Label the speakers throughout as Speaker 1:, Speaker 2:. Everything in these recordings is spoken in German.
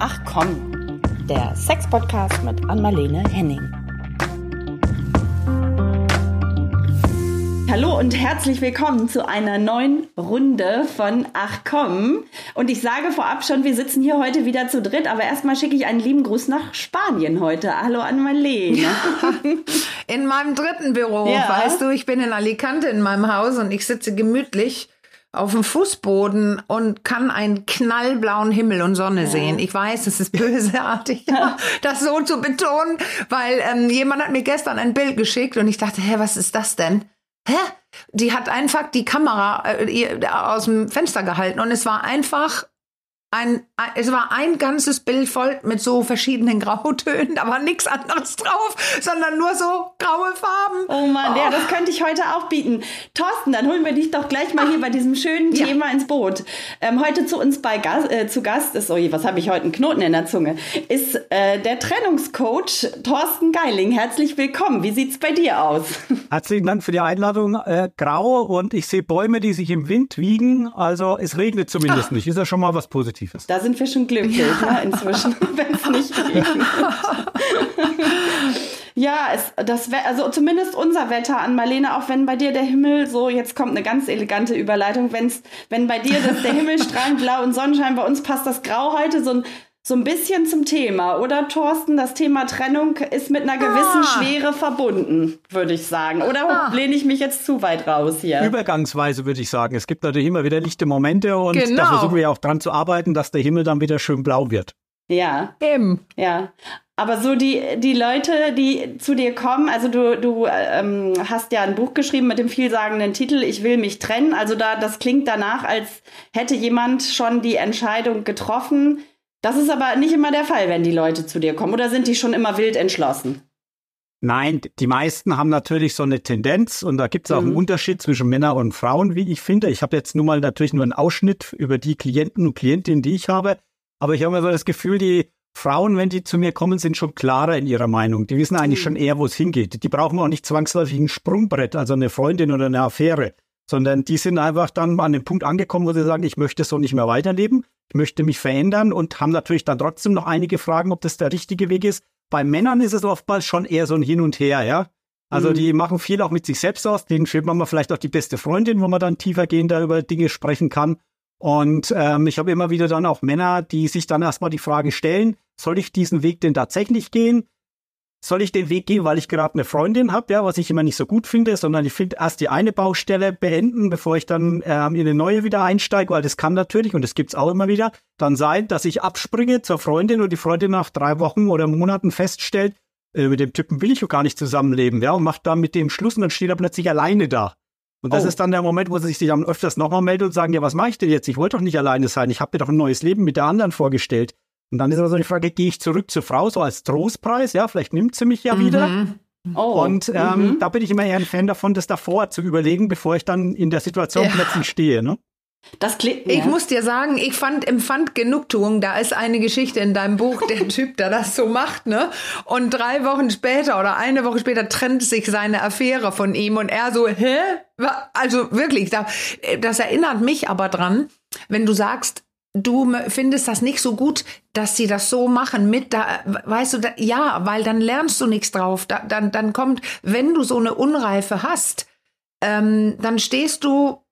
Speaker 1: Ach komm, der Sex-Podcast mit Anmalene Henning. Hallo und herzlich willkommen zu einer neuen Runde von Ach komm. Und ich sage vorab schon, wir sitzen hier heute wieder zu dritt, aber erstmal schicke ich einen lieben Gruß nach Spanien heute. Hallo an Marlene.
Speaker 2: in meinem dritten Büro, ja. weißt du, ich bin in Alicante in meinem Haus und ich sitze gemütlich auf dem Fußboden und kann einen knallblauen Himmel und Sonne ja. sehen. Ich weiß, es ist bösartig, das so zu betonen, weil ähm, jemand hat mir gestern ein Bild geschickt und ich dachte, hä, was ist das denn? hä? Die hat einfach die Kamera äh, aus dem Fenster gehalten und es war einfach ein, es war ein ganzes Bild voll mit so verschiedenen Grautönen, da war nichts anderes drauf, sondern nur so graue Farben.
Speaker 1: Oh Mann, oh. ja, das könnte ich heute auch bieten. Thorsten, dann holen wir dich doch gleich mal hier bei diesem schönen ja. Thema ins Boot. Ähm, heute zu uns bei Gas, äh, zu Gast ist, oh je, was habe ich heute, einen Knoten in der Zunge, ist äh, der Trennungscoach Thorsten Geiling. Herzlich willkommen. Wie sieht's bei dir aus?
Speaker 3: Herzlichen Dank für die Einladung. Äh, grau und ich sehe Bäume, die sich im Wind wiegen. Also es regnet zumindest Ach. nicht. Ist ja schon mal was Positives. Positives.
Speaker 1: Da sind wir schon glücklich ja. ne, inzwischen, wenn es nicht regnet. ja, es, das, also zumindest unser Wetter an Marlene, auch wenn bei dir der Himmel so, jetzt kommt eine ganz elegante Überleitung, wenn's, wenn bei dir das, der Himmel strahlend blau und Sonnenschein, bei uns passt das Grau heute so ein so ein bisschen zum Thema, oder Thorsten? Das Thema Trennung ist mit einer gewissen ah. Schwere verbunden, würde ich sagen. Oder ah. lehne ich mich jetzt zu weit raus hier?
Speaker 3: Übergangsweise würde ich sagen. Es gibt natürlich immer wieder lichte Momente und genau. da versuchen wir ja auch dran zu arbeiten, dass der Himmel dann wieder schön blau wird.
Speaker 1: Ja. Eben. Ja. Aber so die, die Leute, die zu dir kommen, also du, du ähm, hast ja ein Buch geschrieben mit dem vielsagenden Titel Ich will mich trennen. Also da, das klingt danach, als hätte jemand schon die Entscheidung getroffen, das ist aber nicht immer der Fall, wenn die Leute zu dir kommen. Oder sind die schon immer wild entschlossen?
Speaker 3: Nein, die meisten haben natürlich so eine Tendenz und da gibt es auch mhm. einen Unterschied zwischen Männern und Frauen, wie ich finde. Ich habe jetzt nun mal natürlich nur einen Ausschnitt über die Klienten und Klientinnen, die ich habe. Aber ich habe immer so das Gefühl, die Frauen, wenn die zu mir kommen, sind schon klarer in ihrer Meinung. Die wissen eigentlich mhm. schon eher, wo es hingeht. Die brauchen auch nicht zwangsläufig ein Sprungbrett, also eine Freundin oder eine Affäre, sondern die sind einfach dann an dem Punkt angekommen, wo sie sagen, ich möchte so nicht mehr weiterleben möchte mich verändern und haben natürlich dann trotzdem noch einige Fragen, ob das der richtige Weg ist. Bei Männern ist es oftmals schon eher so ein Hin und Her, ja. Also mhm. die machen viel auch mit sich selbst aus, denen fehlt manchmal vielleicht auch die beste Freundin, wo man dann tiefergehender über Dinge sprechen kann. Und ähm, ich habe immer wieder dann auch Männer, die sich dann erstmal die Frage stellen, soll ich diesen Weg denn tatsächlich gehen? Soll ich den Weg gehen, weil ich gerade eine Freundin habe, ja, was ich immer nicht so gut finde, sondern ich finde erst die eine Baustelle beenden, bevor ich dann ähm, in eine neue wieder einsteige, weil das kann natürlich, und das gibt's auch immer wieder, dann sein, dass ich abspringe zur Freundin und die Freundin nach drei Wochen oder Monaten feststellt, äh, mit dem Typen will ich doch gar nicht zusammenleben, ja, und macht dann mit dem Schluss und dann steht er plötzlich alleine da. Und das oh. ist dann der Moment, wo sie sich dann öfters nochmal meldet und sagen, ja, was mache ich denn jetzt? Ich wollte doch nicht alleine sein, ich habe mir doch ein neues Leben mit der anderen vorgestellt. Und dann ist aber so die Frage, gehe ich zurück zur Frau, so als Trostpreis, ja, vielleicht nimmt sie mich ja mhm. wieder. Oh. Und ähm, mhm. da bin ich immer eher ein Fan davon, das davor zu überlegen, bevor ich dann in der Situation ja. plötzlich stehe. Ne?
Speaker 2: Das klingt, ja. Ich muss dir sagen, ich fand, empfand Genugtuung. Da ist eine Geschichte in deinem Buch, der Typ, der das so macht, ne? Und drei Wochen später oder eine Woche später trennt sich seine Affäre von ihm und er so, hä? Also wirklich, das erinnert mich aber dran, wenn du sagst, du findest das nicht so gut, dass sie das so machen mit da, weißt du, da, ja, weil dann lernst du nichts drauf. Da, dann, dann kommt, wenn du so eine Unreife hast, ähm, dann stehst du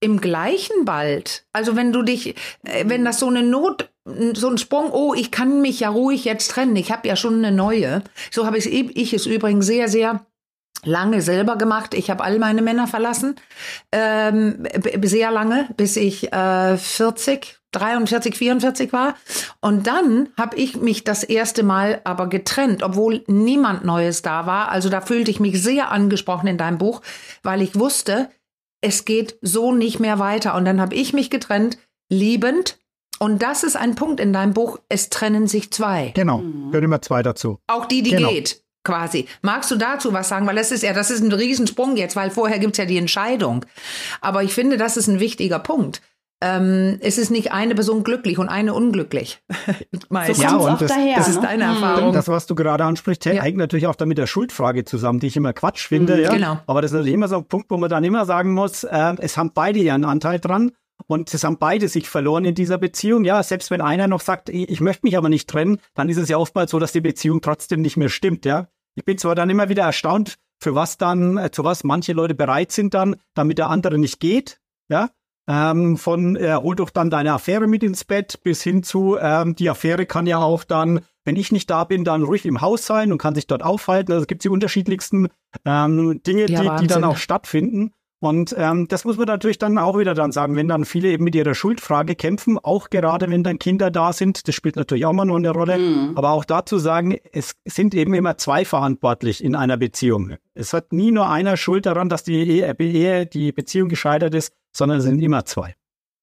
Speaker 2: im gleichen bald. Also wenn du dich, äh, wenn das so eine Not, so ein Sprung, oh, ich kann mich ja ruhig jetzt trennen, ich habe ja schon eine neue. So habe ich, ich es übrigens sehr, sehr lange selber gemacht. Ich habe all meine Männer verlassen, ähm, sehr lange, bis ich äh, 40, 43, 44 war. Und dann habe ich mich das erste Mal aber getrennt, obwohl niemand Neues da war. Also da fühlte ich mich sehr angesprochen in deinem Buch, weil ich wusste, es geht so nicht mehr weiter. Und dann habe ich mich getrennt, liebend. Und das ist ein Punkt in deinem Buch, es trennen sich zwei.
Speaker 3: Genau, gehört immer zwei dazu.
Speaker 2: Auch die, die genau. geht quasi. Magst du dazu was sagen? Weil das ist ja, das ist ein Riesensprung jetzt, weil vorher gibt's ja die Entscheidung. Aber ich finde, das ist ein wichtiger Punkt ähm, es ist nicht eine Person glücklich und eine unglücklich.
Speaker 1: so ja, und das, daher,
Speaker 2: das ist ne? deine ne? Erfahrung.
Speaker 3: Das, was du gerade ansprichst, ja. hängt natürlich auch damit der Schuldfrage zusammen, die ich immer Quatsch finde. Mhm, ja? Genau. Aber das ist natürlich immer so ein Punkt, wo man dann immer sagen muss, äh, es haben beide ja einen Anteil dran. Und es haben beide sich verloren in dieser Beziehung. Ja, selbst wenn einer noch sagt, ich möchte mich aber nicht trennen, dann ist es ja oftmals so, dass die Beziehung trotzdem nicht mehr stimmt. Ja, ich bin zwar dann immer wieder erstaunt, für was dann, äh, zu was manche Leute bereit sind dann, damit der andere nicht geht. Ja, ähm, von äh, hol doch dann deine Affäre mit ins Bett bis hin zu, ähm, die Affäre kann ja auch dann, wenn ich nicht da bin, dann ruhig im Haus sein und kann sich dort aufhalten. Also es gibt die unterschiedlichsten ähm, Dinge, ja, die, die dann auch stattfinden. Und ähm, das muss man natürlich dann auch wieder dann sagen, wenn dann viele eben mit ihrer Schuldfrage kämpfen, auch gerade wenn dann Kinder da sind, das spielt natürlich auch mal nur eine Rolle, mhm. aber auch dazu sagen, es sind eben immer zwei verantwortlich in einer Beziehung. Es hat nie nur einer Schuld daran, dass die Ehe, die Beziehung gescheitert ist, sondern es sind immer zwei.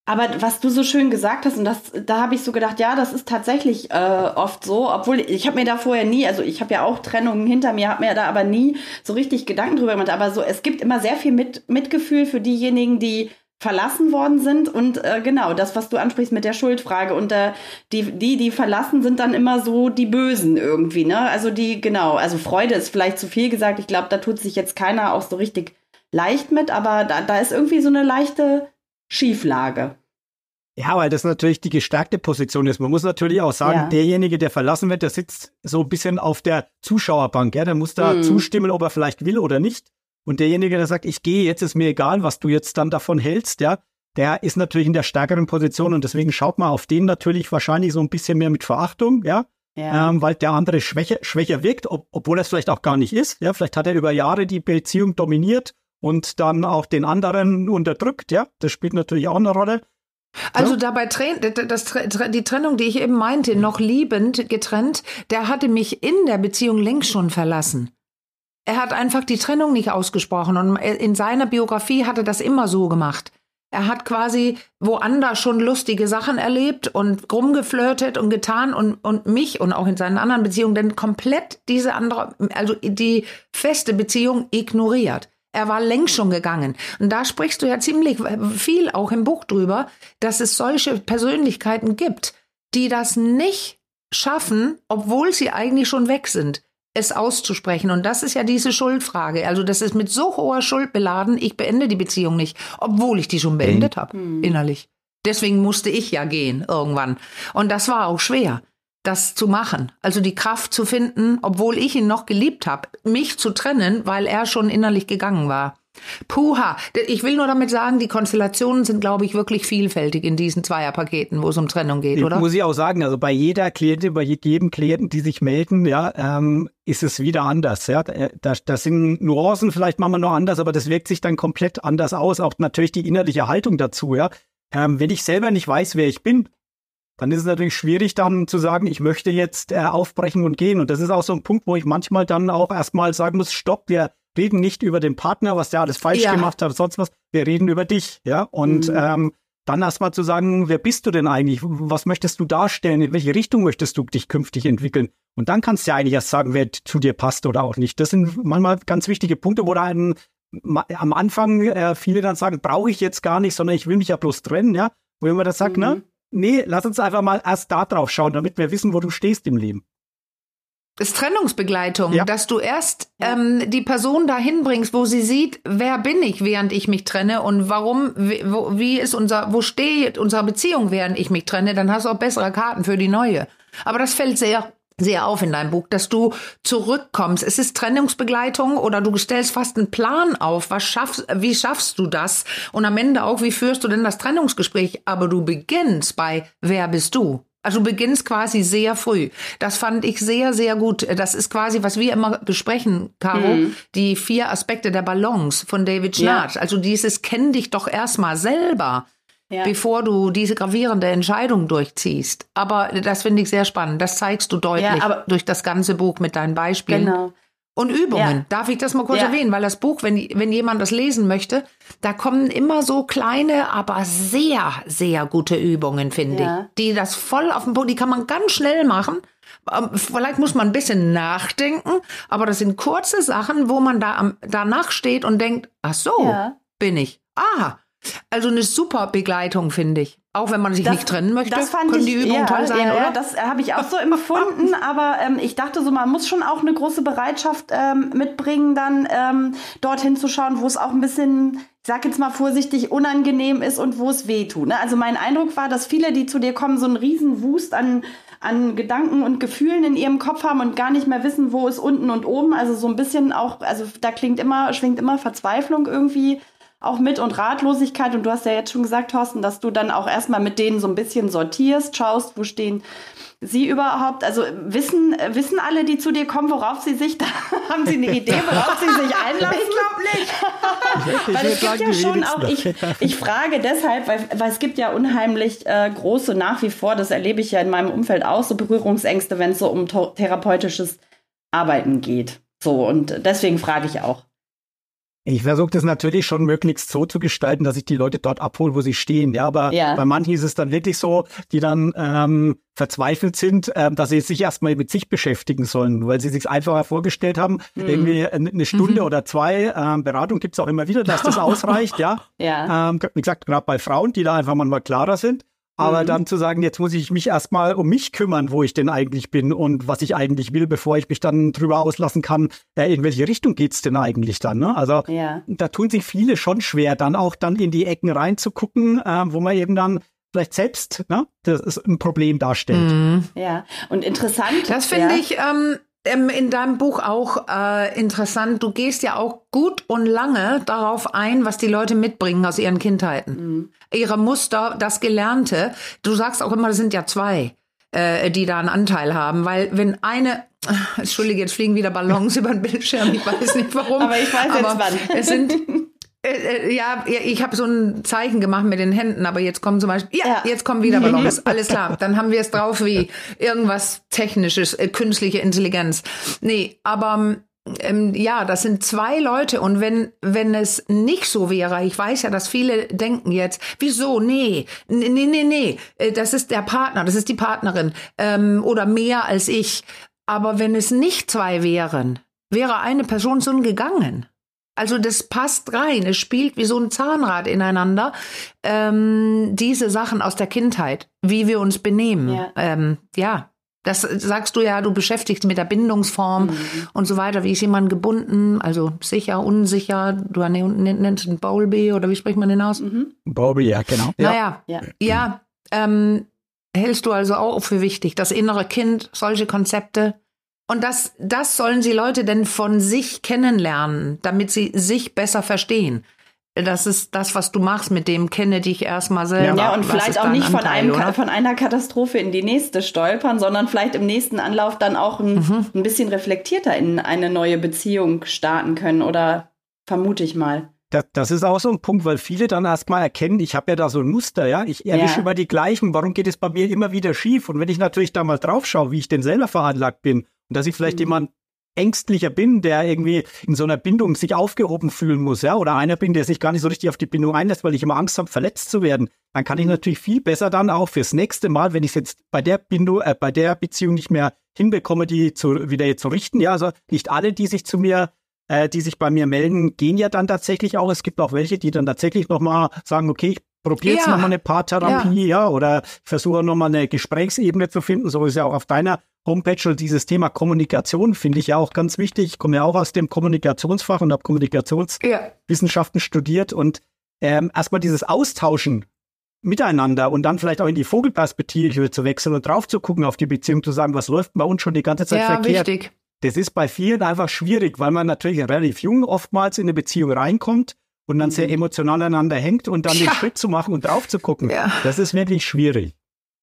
Speaker 1: Aber was du so schön gesagt hast, und das, da habe ich so gedacht, ja, das ist tatsächlich äh, oft so, obwohl ich habe mir da vorher nie, also ich habe ja auch Trennungen hinter mir, habe mir da aber nie so richtig Gedanken drüber gemacht. Aber so, es gibt immer sehr viel Mit, Mitgefühl für diejenigen, die verlassen worden sind und äh, genau das, was du ansprichst mit der Schuldfrage und äh, die, die, die verlassen, sind dann immer so die Bösen irgendwie, ne? Also die, genau, also Freude ist vielleicht zu viel gesagt. Ich glaube, da tut sich jetzt keiner auch so richtig leicht mit, aber da, da ist irgendwie so eine leichte Schieflage.
Speaker 3: Ja, weil das natürlich die gestärkte Position ist. Man muss natürlich auch sagen, ja. derjenige, der verlassen wird, der sitzt so ein bisschen auf der Zuschauerbank. Ja, der muss da mhm. zustimmen, ob er vielleicht will oder nicht. Und derjenige, der sagt, ich gehe, jetzt ist mir egal, was du jetzt dann davon hältst, ja, der ist natürlich in der stärkeren Position und deswegen schaut man auf den natürlich wahrscheinlich so ein bisschen mehr mit Verachtung, ja, ja. Ähm, weil der andere schwächer, schwächer wirkt, ob, obwohl er es vielleicht auch gar nicht ist. Ja, vielleicht hat er über Jahre die Beziehung dominiert und dann auch den anderen unterdrückt. Ja, das spielt natürlich auch eine Rolle.
Speaker 2: Also ja. dabei das, die Trennung, die ich eben meinte, noch liebend getrennt, der hatte mich in der Beziehung längst schon verlassen. Er hat einfach die Trennung nicht ausgesprochen und in seiner Biografie hat er das immer so gemacht. Er hat quasi woanders schon lustige Sachen erlebt und rumgeflirtet und getan und, und mich und auch in seinen anderen Beziehungen denn komplett diese andere, also die feste Beziehung ignoriert. Er war längst schon gegangen. Und da sprichst du ja ziemlich viel auch im Buch drüber, dass es solche Persönlichkeiten gibt, die das nicht schaffen, obwohl sie eigentlich schon weg sind, es auszusprechen. Und das ist ja diese Schuldfrage. Also das ist mit so hoher Schuld beladen, ich beende die Beziehung nicht, obwohl ich die schon beendet habe, mhm. innerlich. Deswegen musste ich ja gehen irgendwann. Und das war auch schwer das zu machen. Also die Kraft zu finden, obwohl ich ihn noch geliebt habe, mich zu trennen, weil er schon innerlich gegangen war. Puha. Ich will nur damit sagen, die Konstellationen sind, glaube ich, wirklich vielfältig in diesen Zweierpaketen, wo es um Trennung geht, oder?
Speaker 3: Muss ich auch sagen, also bei jeder Klientin, bei jedem Klienten, die sich melden, ja, ähm, ist es wieder anders. Ja, da, da sind Nuancen vielleicht manchmal noch anders, aber das wirkt sich dann komplett anders aus. Auch natürlich die innerliche Haltung dazu. Ja, ähm, wenn ich selber nicht weiß, wer ich bin, dann ist es natürlich schwierig dann zu sagen, ich möchte jetzt äh, aufbrechen und gehen. Und das ist auch so ein Punkt, wo ich manchmal dann auch erstmal sagen muss, stopp, wir reden nicht über den Partner, was der alles falsch ja. gemacht hat, sonst was. Wir reden über dich, ja. Und mhm. ähm, dann erstmal zu sagen, wer bist du denn eigentlich? Was möchtest du darstellen? In welche Richtung möchtest du dich künftig entwickeln? Und dann kannst du ja eigentlich erst sagen, wer zu dir passt oder auch nicht. Das sind manchmal ganz wichtige Punkte, wo da einen, am Anfang äh, viele dann sagen, brauche ich jetzt gar nicht, sondern ich will mich ja bloß trennen, ja. Wo immer das sagt, ne? mhm. ne? Nee, lass uns einfach mal erst da drauf schauen, damit wir wissen, wo du stehst im Leben.
Speaker 2: Das ist Trennungsbegleitung, ja. dass du erst ähm, die Person dahin bringst, wo sie sieht, wer bin ich, während ich mich trenne und warum, wie, wo, wie ist unser, wo steht unsere Beziehung, während ich mich trenne, dann hast du auch bessere Karten für die neue. Aber das fällt sehr sehr auf in deinem Buch, dass du zurückkommst. Es ist Trennungsbegleitung oder du stellst fast einen Plan auf. Was schaffst, wie schaffst du das? Und am Ende auch, wie führst du denn das Trennungsgespräch? Aber du beginnst bei, wer bist du? Also du beginnst quasi sehr früh. Das fand ich sehr, sehr gut. Das ist quasi, was wir immer besprechen, Caro, mhm. die vier Aspekte der Balance von David Schnarch. Ja. Also dieses kenn dich doch erstmal selber ja. bevor du diese gravierende Entscheidung durchziehst. Aber das finde ich sehr spannend. Das zeigst du deutlich ja, durch das ganze Buch mit deinen Beispielen. Genau. Und Übungen. Ja. Darf ich das mal kurz ja. erwähnen? Weil das Buch, wenn, wenn jemand das lesen möchte, da kommen immer so kleine, aber sehr, sehr gute Übungen, finde ja. ich. Die das voll auf den Boden, die kann man ganz schnell machen. Ähm, vielleicht muss man ein bisschen nachdenken, aber das sind kurze Sachen, wo man da am, danach steht und denkt, ach so, bin ich. Ah, Also eine super Begleitung, finde ich. Auch wenn man sich das, nicht trennen möchte,
Speaker 1: das fand können ich, die Übungen ja, toll sein, ja, oder? Das habe ich auch so empfunden, aber ähm, ich dachte so, man muss schon auch eine große Bereitschaft ähm, mitbringen, dann ähm, dorthin zu schauen, wo es auch ein bisschen, ich sag jetzt mal vorsichtig, unangenehm ist und wo es weh tut. Ne? Also mein Eindruck war, dass viele, die zu dir kommen, so einen riesen Wust an, an Gedanken und Gefühlen in ihrem Kopf haben und gar nicht mehr wissen, wo ist unten und oben. Also so ein bisschen auch, also da klingt immer, schwingt immer Verzweiflung irgendwie auch mit und Ratlosigkeit. Und du hast ja jetzt schon gesagt, Thorsten, dass du dann auch erstmal mit denen so ein bisschen sortierst, schaust, wo stehen sie überhaupt. Also wissen, wissen alle, die zu dir kommen, worauf sie sich, da haben sie eine Idee, worauf sie sich einlassen? Ich glaube nicht. weil es gibt ja schon auch, ich, ich frage deshalb, weil, weil es gibt ja unheimlich äh, große, nach wie vor, das erlebe ich ja in meinem Umfeld auch, so Berührungsängste, wenn es so um therapeutisches Arbeiten geht. So, und deswegen frage ich auch.
Speaker 3: Ich versuche das natürlich schon möglichst so zu gestalten, dass ich die Leute dort abhole, wo sie stehen. Ja, aber ja. bei manchen ist es dann wirklich so, die dann ähm, verzweifelt sind, ähm, dass sie sich erstmal mit sich beschäftigen sollen, weil sie sich einfacher vorgestellt haben. Mhm. Irgendwie eine Stunde mhm. oder zwei ähm, Beratung gibt's auch immer wieder, dass das ausreicht. ja. ja. Ähm, wie gesagt, gerade bei Frauen, die da einfach mal klarer sind. Aber mhm. dann zu sagen, jetzt muss ich mich erstmal um mich kümmern, wo ich denn eigentlich bin und was ich eigentlich will, bevor ich mich dann drüber auslassen kann, äh, in welche Richtung geht's denn eigentlich dann? Ne? Also ja. da tun sich viele schon schwer, dann auch dann in die Ecken reinzugucken, äh, wo man eben dann vielleicht selbst ne, das ist ein Problem darstellt.
Speaker 1: Mhm. Ja, und interessant.
Speaker 2: Das finde
Speaker 1: ja.
Speaker 2: ich ähm, ähm, in deinem Buch auch äh, interessant. Du gehst ja auch gut und lange darauf ein, was die Leute mitbringen aus ihren Kindheiten. Mhm. Ihre Muster, das Gelernte. Du sagst auch immer, das sind ja zwei, äh, die da einen Anteil haben. Weil wenn eine, Entschuldige, jetzt fliegen wieder Ballons über den Bildschirm, ich weiß nicht warum.
Speaker 1: aber ich weiß jetzt wann.
Speaker 2: Es sind ja, ich habe so ein Zeichen gemacht mit den Händen, aber jetzt kommen zum Beispiel, ja, ja. jetzt kommen wieder Ballons. Alles klar, dann haben wir es drauf wie irgendwas Technisches, äh, künstliche Intelligenz. Nee, aber ähm, ja, das sind zwei Leute und wenn wenn es nicht so wäre, ich weiß ja, dass viele denken jetzt, wieso? Nee, nee, nee, nee, äh, das ist der Partner, das ist die Partnerin ähm, oder mehr als ich. Aber wenn es nicht zwei wären, wäre eine Person so gegangen. Also das passt rein. Es spielt wie so ein Zahnrad ineinander. Ähm, diese Sachen aus der Kindheit, wie wir uns benehmen. Ja. Ähm, ja. Das sagst du ja, du beschäftigst mit der Bindungsform mhm. und so weiter. Wie ist jemand gebunden? Also sicher, unsicher. Du nennst ihn Bowlby oder wie spricht man den aus? Mhm.
Speaker 3: Bowlby, ja, genau.
Speaker 2: Naja, ja. ja ähm, hältst du also auch für wichtig. Das innere Kind, solche Konzepte und das, das sollen die Leute denn von sich kennenlernen, damit sie sich besser verstehen. Das ist das, was du machst mit dem kenne dich erstmal selber.
Speaker 1: Ja, und vielleicht auch nicht von, einem, von einer Katastrophe in die nächste stolpern, sondern vielleicht im nächsten Anlauf dann auch ein, mhm. ein bisschen reflektierter in eine neue Beziehung starten können oder vermute ich mal.
Speaker 3: Das, das ist auch so ein Punkt, weil viele dann erstmal erkennen, ich habe ja da so ein Muster, ja, ich erwische ja. immer die gleichen, warum geht es bei mir immer wieder schief? Und wenn ich natürlich da mal drauf schaue, wie ich denn selber veranlagt bin und dass ich vielleicht mhm. jemand ängstlicher bin, der irgendwie in so einer Bindung sich aufgehoben fühlen muss, ja, oder einer bin, der sich gar nicht so richtig auf die Bindung einlässt, weil ich immer Angst habe, verletzt zu werden, dann kann ich mhm. natürlich viel besser dann auch fürs nächste Mal, wenn ich es jetzt bei der Bindung, äh, bei der Beziehung nicht mehr hinbekomme, die zu, wieder jetzt zu richten, ja, also nicht alle, die sich zu mir äh, die sich bei mir melden, gehen ja dann tatsächlich auch. Es gibt auch welche, die dann tatsächlich nochmal sagen, okay, ich probiere jetzt ja. nochmal eine Paartherapie, ja, ja oder versuche nochmal eine Gesprächsebene zu finden. So ist ja auch auf deiner Homepage und dieses Thema Kommunikation finde ich ja auch ganz wichtig. Ich komme ja auch aus dem Kommunikationsfach und habe Kommunikationswissenschaften ja. studiert und ähm, erstmal dieses Austauschen miteinander und dann vielleicht auch in die Vogelperspektive zu wechseln und drauf zu gucken auf die Beziehung, zu sagen, was läuft bei uns schon die ganze Zeit ja, verkehrt. Wichtig. Das ist bei vielen einfach schwierig, weil man natürlich relativ jung oftmals in eine Beziehung reinkommt und dann sehr mhm. emotional aneinander hängt und dann ja. den Schritt zu machen und drauf zu gucken. Ja. Das ist wirklich schwierig.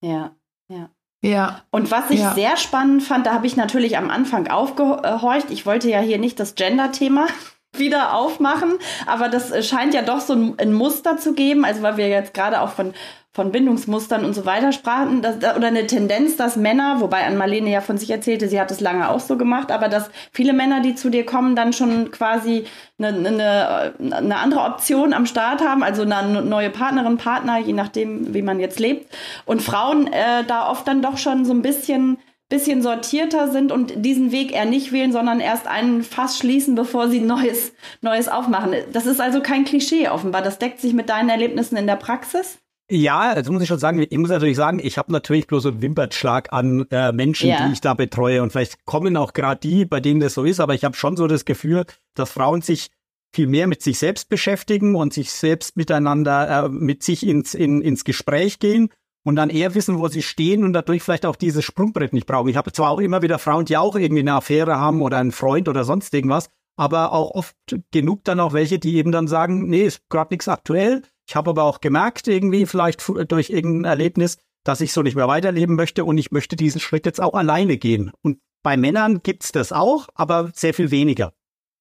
Speaker 1: Ja, ja. Ja. Und was ich ja. sehr spannend fand, da habe ich natürlich am Anfang aufgehorcht. Ich wollte ja hier nicht das Gender-Thema wieder aufmachen, aber das scheint ja doch so ein, ein Muster zu geben. Also weil wir jetzt gerade auch von von Bindungsmustern und so weiter sprachen, dass, oder eine Tendenz, dass Männer, wobei an Marlene ja von sich erzählte, sie hat es lange auch so gemacht, aber dass viele Männer, die zu dir kommen, dann schon quasi eine, eine, eine andere Option am Start haben, also eine neue Partnerin, Partner, je nachdem, wie man jetzt lebt. Und Frauen äh, da oft dann doch schon so ein bisschen bisschen sortierter sind und diesen Weg eher nicht wählen, sondern erst einen Fass schließen, bevor sie Neues, Neues aufmachen. Das ist also kein Klischee offenbar. Das deckt sich mit deinen Erlebnissen in der Praxis?
Speaker 3: Ja, also muss ich schon sagen, ich muss natürlich sagen, ich habe natürlich bloß einen Wimpernschlag an äh, Menschen, ja. die ich da betreue. Und vielleicht kommen auch gerade die, bei denen das so ist, aber ich habe schon so das Gefühl, dass Frauen sich viel mehr mit sich selbst beschäftigen und sich selbst miteinander, äh, mit sich ins, in, ins Gespräch gehen und dann eher wissen, wo sie stehen und dadurch vielleicht auch dieses Sprungbrett nicht brauchen. Ich habe zwar auch immer wieder Frauen, die auch irgendwie eine Affäre haben oder einen Freund oder sonst irgendwas, aber auch oft genug dann auch welche, die eben dann sagen, nee, ist gerade nichts aktuell. Ich habe aber auch gemerkt, irgendwie vielleicht durch irgendein Erlebnis, dass ich so nicht mehr weiterleben möchte und ich möchte diesen Schritt jetzt auch alleine gehen. Und bei Männern gibt's das auch, aber sehr viel weniger.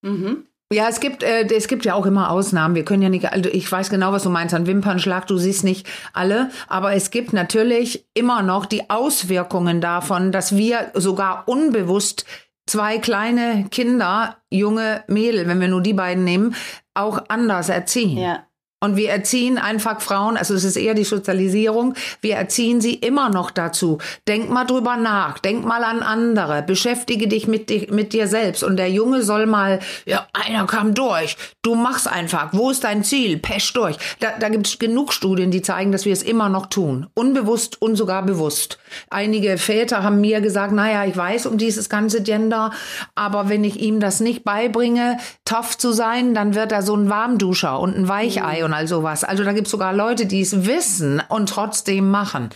Speaker 2: Mhm. Ja, es gibt, äh, es gibt ja auch immer Ausnahmen. Wir können ja nicht, also ich weiß genau, was du meinst an Wimpernschlag. Du siehst nicht alle, aber es gibt natürlich immer noch die Auswirkungen davon, dass wir sogar unbewusst zwei kleine Kinder, junge Mädel, wenn wir nur die beiden nehmen, auch anders erziehen. Ja. Und wir erziehen einfach Frauen, also es ist eher die Sozialisierung, wir erziehen sie immer noch dazu. Denk mal drüber nach, denk mal an andere, beschäftige dich mit, mit dir selbst. Und der Junge soll mal, ja, einer kam durch, du machst einfach, wo ist dein Ziel, pesch durch. Da, da gibt es genug Studien, die zeigen, dass wir es immer noch tun. Unbewusst und sogar bewusst. Einige Väter haben mir gesagt, naja, ich weiß um dieses ganze Gender, aber wenn ich ihm das nicht beibringe, tough zu sein, dann wird er so ein Warmduscher und ein Weichei. Mhm und all sowas. Also da gibt es sogar Leute, die es wissen und trotzdem machen.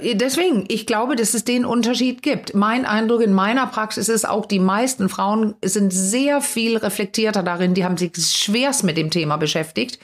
Speaker 2: Äh, deswegen, ich glaube, dass es den Unterschied gibt. Mein Eindruck in meiner Praxis ist auch, die meisten Frauen sind sehr viel reflektierter darin, die haben sich schwerst mit dem Thema beschäftigt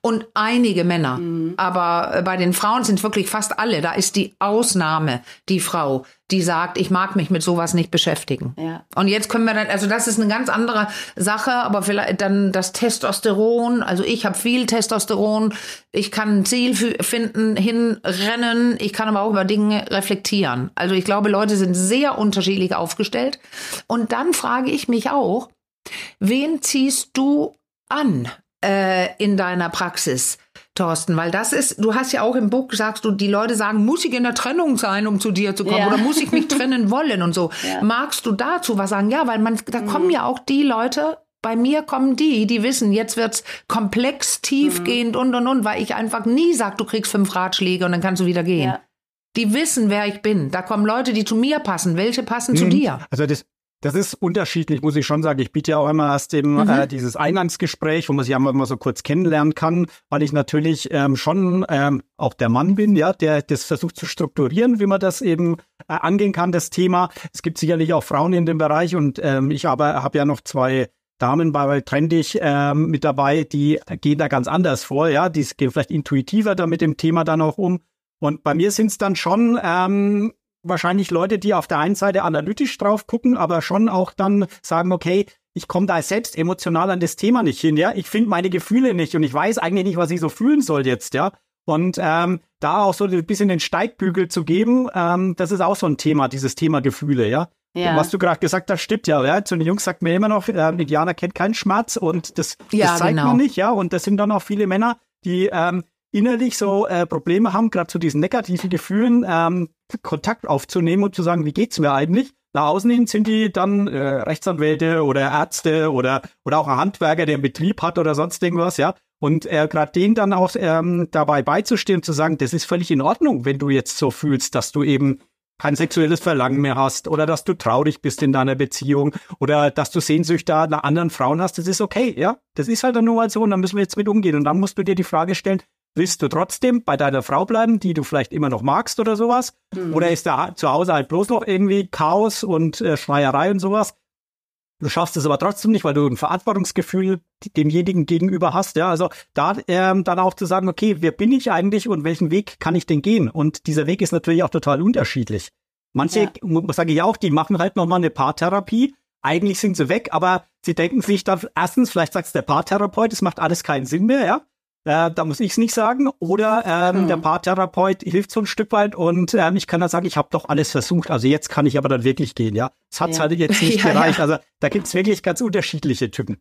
Speaker 2: und einige Männer. Mhm. Aber äh, bei den Frauen sind es wirklich fast alle. Da ist die Ausnahme die Frau, die sagt, ich mag mich mit sowas nicht beschäftigen. Ja. Und jetzt können wir dann, also das ist eine ganz andere Sache, aber vielleicht dann das Testosteron, also ich habe viel Testosteron, ich kann ein Ziel finden, hinrennen, ich kann aber auch über Dinge reflektieren. Also ich glaube, Leute sind sehr unterschiedlich aufgestellt. Und dann frage ich mich auch, wen ziehst du an äh, in deiner Praxis? Thorsten, weil das ist, du hast ja auch im Buch sagst du, die Leute sagen, muss ich in der Trennung sein, um zu dir zu kommen ja. oder muss ich mich trennen wollen und so. Ja. Magst du dazu was sagen? Ja, weil man, da mhm. kommen ja auch die Leute, bei mir kommen die, die wissen, jetzt wird's komplex, tiefgehend mhm. und und und, weil ich einfach nie sag, du kriegst fünf Ratschläge und dann kannst du wieder gehen. Ja. Die wissen, wer ich bin. Da kommen Leute, die zu mir passen. Welche passen mhm. zu dir?
Speaker 3: Also das, das ist unterschiedlich, muss ich schon sagen. Ich biete ja auch immer erst eben mhm. äh, dieses Eingangsgespräch, wo man sich ja immer so kurz kennenlernen kann, weil ich natürlich ähm, schon ähm, auch der Mann bin, ja, der das versucht zu strukturieren, wie man das eben äh, angehen kann, das Thema. Es gibt sicherlich auch Frauen in dem Bereich und ähm, ich aber habe ja noch zwei Damen bei Trendig ähm, mit dabei, die gehen da ganz anders vor, ja, die gehen vielleicht intuitiver da mit dem Thema dann auch um und bei mir sind es dann schon ähm, wahrscheinlich Leute, die auf der einen Seite analytisch drauf gucken, aber schon auch dann sagen, okay, ich komme da selbst emotional an das Thema nicht hin, ja. Ich finde meine Gefühle nicht und ich weiß eigentlich nicht, was ich so fühlen soll jetzt, ja. Und ähm, da auch so ein bisschen den Steigbügel zu geben, ähm, das ist auch so ein Thema, dieses Thema Gefühle, ja. Ja. Was du gerade gesagt hast, stimmt ja. ja. So eine Jungs sagt mir immer noch, äh, Indianer kennt keinen Schmerz und das, ja, das zeigt genau. man nicht, ja. Und das sind dann auch viele Männer, die ähm, innerlich so äh, Probleme haben, gerade zu diesen negativen Gefühlen, ähm, Kontakt aufzunehmen und zu sagen, wie geht's mir eigentlich? Nach außen hin sind die dann äh, Rechtsanwälte oder Ärzte oder oder auch ein Handwerker, der einen Betrieb hat oder sonst irgendwas, ja. Und äh, gerade denen dann auch ähm, dabei beizustehen und zu sagen, das ist völlig in Ordnung, wenn du jetzt so fühlst, dass du eben kein sexuelles Verlangen mehr hast oder dass du traurig bist in deiner Beziehung oder dass du Sehnsüchte nach anderen Frauen hast, das ist okay, ja. Das ist halt dann nur mal so und dann müssen wir jetzt mit umgehen. Und dann musst du dir die Frage stellen, Willst du trotzdem bei deiner Frau bleiben, die du vielleicht immer noch magst oder sowas? Mhm. Oder ist da zu Hause halt bloß noch irgendwie Chaos und äh, Schreierei und sowas? Du schaffst es aber trotzdem nicht, weil du ein Verantwortungsgefühl demjenigen gegenüber hast. Ja, also da ähm, dann auch zu sagen, okay, wer bin ich eigentlich und welchen Weg kann ich denn gehen? Und dieser Weg ist natürlich auch total unterschiedlich. Manche, ja. sage ich auch, die machen halt nochmal eine Paartherapie. Eigentlich sind sie weg, aber sie denken sich dann erstens, vielleicht sagt es der Paartherapeut, es macht alles keinen Sinn mehr, ja. Äh, da muss ich es nicht sagen. Oder ähm, hm. der Paartherapeut hilft so ein Stück weit und ähm, ich kann dann sagen, ich habe doch alles versucht. Also jetzt kann ich aber dann wirklich gehen, ja. Es hat ja. halt jetzt nicht ja, gereicht. Ja. Also da gibt's wirklich ganz unterschiedliche Typen.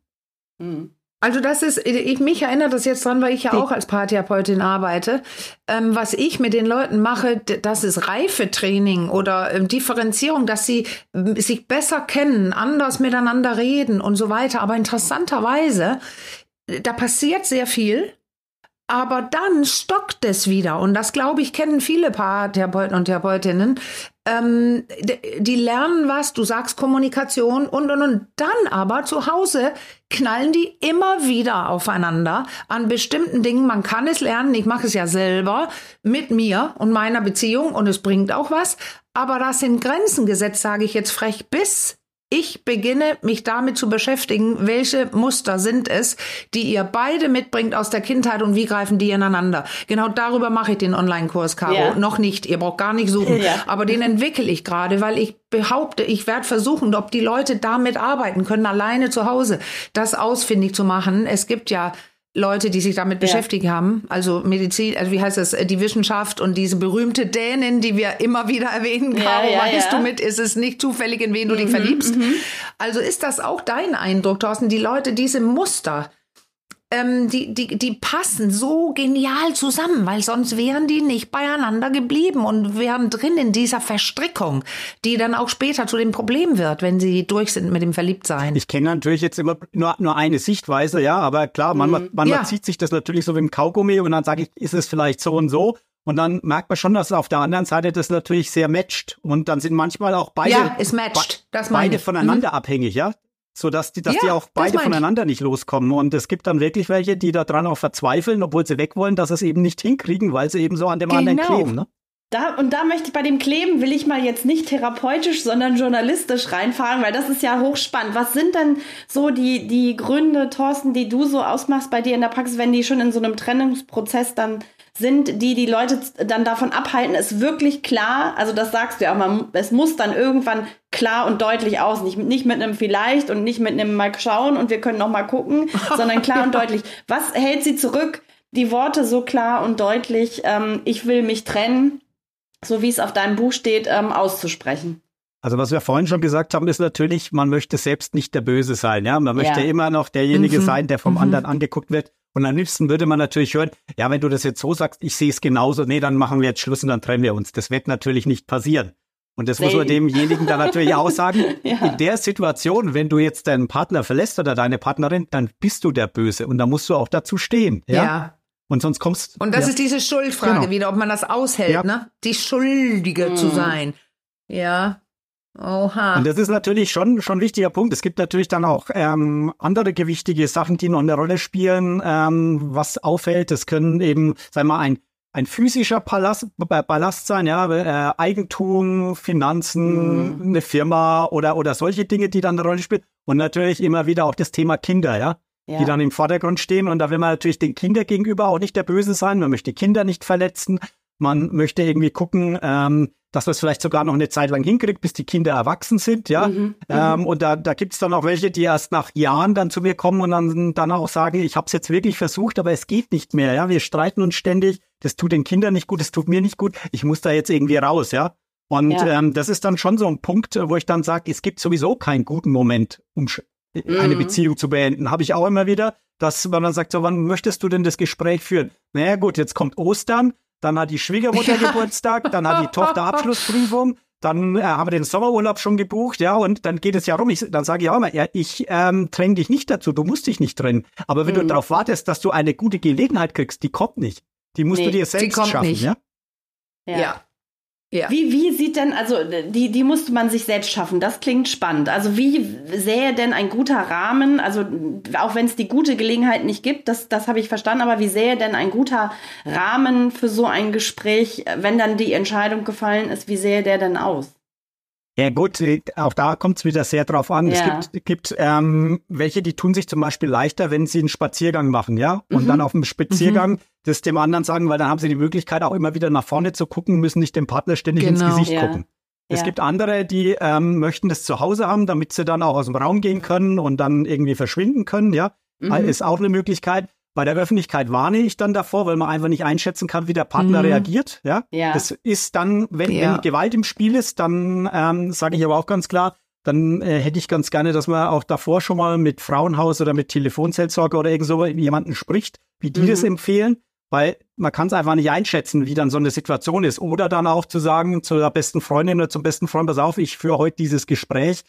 Speaker 1: Hm.
Speaker 2: Also das ist, ich mich erinnert das jetzt dran, weil ich ja auch als Paartherapeutin arbeite. Ähm, was ich mit den Leuten mache, das ist Reifetraining oder ähm, Differenzierung, dass sie äh, sich besser kennen, anders miteinander reden und so weiter. Aber interessanterweise, da passiert sehr viel. Aber dann stockt es wieder. Und das, glaube ich, kennen viele Paartherapeuten und Therapeutinnen. Ähm, die lernen was, du sagst Kommunikation und, und, und. Dann aber zu Hause knallen die immer wieder aufeinander an bestimmten Dingen. Man kann es lernen. Ich mache es ja selber mit mir und meiner Beziehung und es bringt auch was. Aber das sind Grenzen gesetzt, sage ich jetzt frech, bis ich beginne mich damit zu beschäftigen, welche Muster sind es, die ihr beide mitbringt aus der Kindheit und wie greifen die ineinander. Genau darüber mache ich den Online-Kurs, Caro. Ja. Noch nicht, ihr braucht gar nicht suchen. Ja. Aber den entwickle ich gerade, weil ich behaupte, ich werde versuchen, ob die Leute damit arbeiten können, alleine zu Hause, das ausfindig zu machen. Es gibt ja Leute, die sich damit ja. beschäftigt haben, also Medizin, also wie heißt das, die Wissenschaft und diese berühmte Dänin, die wir immer wieder erwähnen, Caro, ja, ja, weißt du mit, ist es nicht zufällig, in wen du dich mhm, verliebst. Mhm. Also ist das auch dein Eindruck, Thorsten, die Leute diese Muster, ähm, die, die, die passen so genial zusammen, weil sonst wären die nicht beieinander geblieben und wären drin in dieser Verstrickung, die dann auch später zu dem Problem wird, wenn sie durch sind mit dem Verliebtsein.
Speaker 3: Ich kenne natürlich jetzt immer nur, nur eine Sichtweise, ja, aber klar, manchmal, mhm. manchmal ja. zieht sich das natürlich so wie im Kaugummi und dann sage ich, ist es vielleicht so und so. Und dann merkt man schon, dass auf der anderen Seite das natürlich sehr matcht. Und dann sind manchmal auch beide,
Speaker 2: ja, es matcht. Das beide
Speaker 3: voneinander mhm. abhängig, ja so dass die, dass ja, die auch beide voneinander nicht loskommen. Und es gibt dann wirklich welche, die daran auch verzweifeln, obwohl sie weg wollen, dass sie es eben nicht hinkriegen, weil sie eben so an dem genau. anderen kleben. Ne?
Speaker 1: Da, und da möchte ich bei dem Kleben, will ich mal jetzt nicht therapeutisch, sondern journalistisch reinfahren, weil das ist ja hochspannend. Was sind denn so die, die Gründe, Thorsten, die du so ausmachst bei dir in der Praxis, wenn die schon in so einem Trennungsprozess dann sind, die die Leute dann davon abhalten, ist wirklich klar, also das sagst du ja auch mal, es muss dann irgendwann klar und deutlich aus, nicht, nicht mit einem vielleicht und nicht mit einem mal schauen und wir können noch mal gucken, sondern klar ja. und deutlich. Was hält sie zurück, die Worte so klar und deutlich, ähm, ich will mich trennen, so wie es auf deinem Buch steht, ähm, auszusprechen?
Speaker 3: Also was wir vorhin schon gesagt haben, ist natürlich, man möchte selbst nicht der Böse sein. Ja, man möchte ja. immer noch derjenige mhm. sein, der vom mhm. anderen angeguckt wird. Und am liebsten würde man natürlich hören, ja, wenn du das jetzt so sagst, ich sehe es genauso, nee, dann machen wir jetzt Schluss und dann trennen wir uns. Das wird natürlich nicht passieren. Und das Selten. muss man demjenigen dann natürlich auch sagen. ja. In der Situation, wenn du jetzt deinen Partner verlässt oder deine Partnerin, dann bist du der Böse und da musst du auch dazu stehen. Ja. ja. Und sonst kommst
Speaker 2: Und das
Speaker 3: ja.
Speaker 2: ist diese Schuldfrage genau. wieder, ob man das aushält, ja. ne? Die Schuldige mhm. zu sein. Ja.
Speaker 3: Oha. Und das ist natürlich schon, schon ein wichtiger Punkt. Es gibt natürlich dann auch ähm, andere gewichtige Sachen, die noch eine Rolle spielen, ähm, was auffällt. Das können eben, sagen wir mal, ein, ein physischer Palast, Ballast sein, ja, äh, Eigentum, Finanzen, mhm. eine Firma oder, oder solche Dinge, die dann eine Rolle spielen. Und natürlich immer wieder auch das Thema Kinder, ja. Ja. die dann im Vordergrund stehen. Und da will man natürlich den Kindern gegenüber auch nicht der Böse sein. Man möchte Kinder nicht verletzen. Man möchte irgendwie gucken, ähm, dass man es vielleicht sogar noch eine Zeit lang hinkriegt, bis die Kinder erwachsen sind, ja. Mhm, mhm. ähm, und da, da gibt es dann auch welche, die erst nach Jahren dann zu mir kommen und dann, dann auch sagen, ich habe es jetzt wirklich versucht, aber es geht nicht mehr, ja. Wir streiten uns ständig, das tut den Kindern nicht gut, das tut mir nicht gut, ich muss da jetzt irgendwie raus, ja. Und ja. ähm, das ist dann schon so ein Punkt, wo ich dann sage, es gibt sowieso keinen guten Moment, um eine mhm. Beziehung zu beenden. Habe ich auch immer wieder, dass man dann sagt, so, wann möchtest du denn das Gespräch führen? Naja gut, jetzt kommt Ostern, dann hat die Schwiegermutter ja. Geburtstag, dann hat die Tochter Abschlussprüfung, dann äh, haben wir den Sommerurlaub schon gebucht, ja, und dann geht es ja rum. Ich, dann sage ich auch immer, ja, ich ähm, dränge dich nicht dazu, du musst dich nicht trennen. Aber wenn mhm. du darauf wartest, dass du eine gute Gelegenheit kriegst, die kommt nicht. Die musst nee, du dir selbst schaffen, nicht. ja?
Speaker 1: Ja. ja. Ja. Wie, wie sieht denn, also die, die musste man sich selbst schaffen, das klingt spannend. Also wie sähe denn ein guter Rahmen, also auch wenn es die gute Gelegenheit nicht gibt, das, das habe ich verstanden, aber wie sähe denn ein guter Rahmen für so ein Gespräch, wenn dann die Entscheidung gefallen ist, wie sähe der denn aus?
Speaker 3: Ja gut, auch da kommt es wieder sehr drauf an. Ja. Es gibt, gibt ähm, welche, die tun sich zum Beispiel leichter, wenn sie einen Spaziergang machen, ja, und mhm. dann auf dem Spaziergang mhm. das dem anderen sagen, weil dann haben sie die Möglichkeit auch immer wieder nach vorne zu gucken, müssen nicht dem Partner ständig genau. ins Gesicht ja. gucken. Es ja. gibt andere, die ähm, möchten das zu Hause haben, damit sie dann auch aus dem Raum gehen können und dann irgendwie verschwinden können, ja, mhm. ist auch eine Möglichkeit. Bei der Öffentlichkeit warne ich dann davor, weil man einfach nicht einschätzen kann, wie der Partner mhm. reagiert. Ja? ja. Das ist dann, wenn, ja. wenn Gewalt im Spiel ist, dann ähm, sage ich aber auch ganz klar, dann äh, hätte ich ganz gerne, dass man auch davor schon mal mit Frauenhaus oder mit Telefonseelsorge oder irgend so jemanden spricht, wie die mhm. das empfehlen, weil man kann es einfach nicht einschätzen, wie dann so eine Situation ist. Oder dann auch zu sagen zu der besten Freundin oder zum besten Freund, pass auf, ich führe heute dieses Gespräch,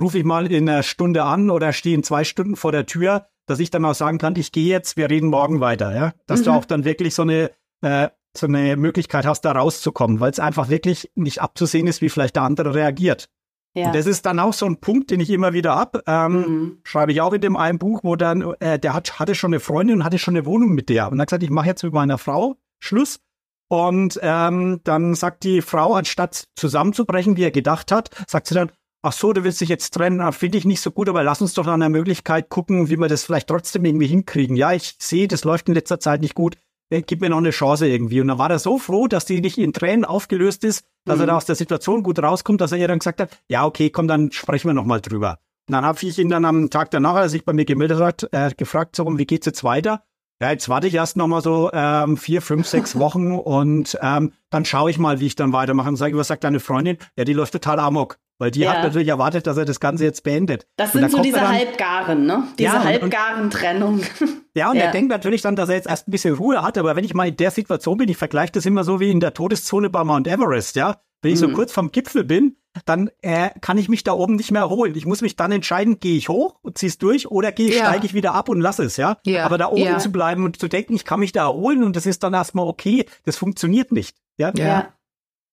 Speaker 3: rufe ich mal in einer Stunde an oder stehe in zwei Stunden vor der Tür, dass ich dann auch sagen kann, ich gehe jetzt, wir reden morgen weiter, ja. Dass mhm. du auch dann wirklich so eine äh, so eine Möglichkeit hast, da rauszukommen, weil es einfach wirklich nicht abzusehen ist, wie vielleicht der andere reagiert. Ja. Und das ist dann auch so ein Punkt, den ich immer wieder ab, ähm, mhm. schreibe ich auch in dem einen Buch, wo dann, äh, der hat, hatte schon eine Freundin und hatte schon eine Wohnung mit der. Und hat gesagt, ich mache jetzt mit meiner Frau Schluss. Und ähm, dann sagt die Frau, anstatt zusammenzubrechen, wie er gedacht hat, sagt sie dann, ach so, du willst dich jetzt trennen, ah, finde ich nicht so gut, aber lass uns doch nach einer Möglichkeit gucken, wie wir das vielleicht trotzdem irgendwie hinkriegen. Ja, ich sehe, das läuft in letzter Zeit nicht gut. Äh, gib mir noch eine Chance irgendwie. Und dann war er so froh, dass die nicht in Tränen aufgelöst ist, dass mhm. er da aus der Situation gut rauskommt, dass er ihr dann gesagt hat, ja, okay, komm, dann sprechen wir nochmal drüber. Und dann habe ich ihn dann am Tag danach, als er sich bei mir gemeldet hat, äh, gefragt, so, wie geht's jetzt weiter? Ja, jetzt warte ich erst nochmal so ähm, vier, fünf, sechs Wochen und ähm, dann schaue ich mal, wie ich dann weitermache. Und sage, was sagt deine Freundin? Ja, die läuft total amok. Weil die ja. hat natürlich erwartet, dass er das Ganze jetzt beendet.
Speaker 1: Das sind so diese dann, Halbgaren, ne? Diese ja, halbgaren Trennung.
Speaker 3: Ja, und ja. er denkt natürlich dann, dass er jetzt erst ein bisschen Ruhe hat, aber wenn ich mal in der Situation bin, ich vergleiche das immer so wie in der Todeszone bei Mount Everest, ja. Wenn ich mhm. so kurz vom Gipfel bin, dann äh, kann ich mich da oben nicht mehr erholen. Ich muss mich dann entscheiden, gehe ich hoch und zieh's durch oder gehe ja. steige ich wieder ab und lasse es, ja? ja. Aber da oben ja. zu bleiben und zu denken, ich kann mich da erholen und das ist dann erstmal okay, das funktioniert nicht. Ja.
Speaker 1: ja.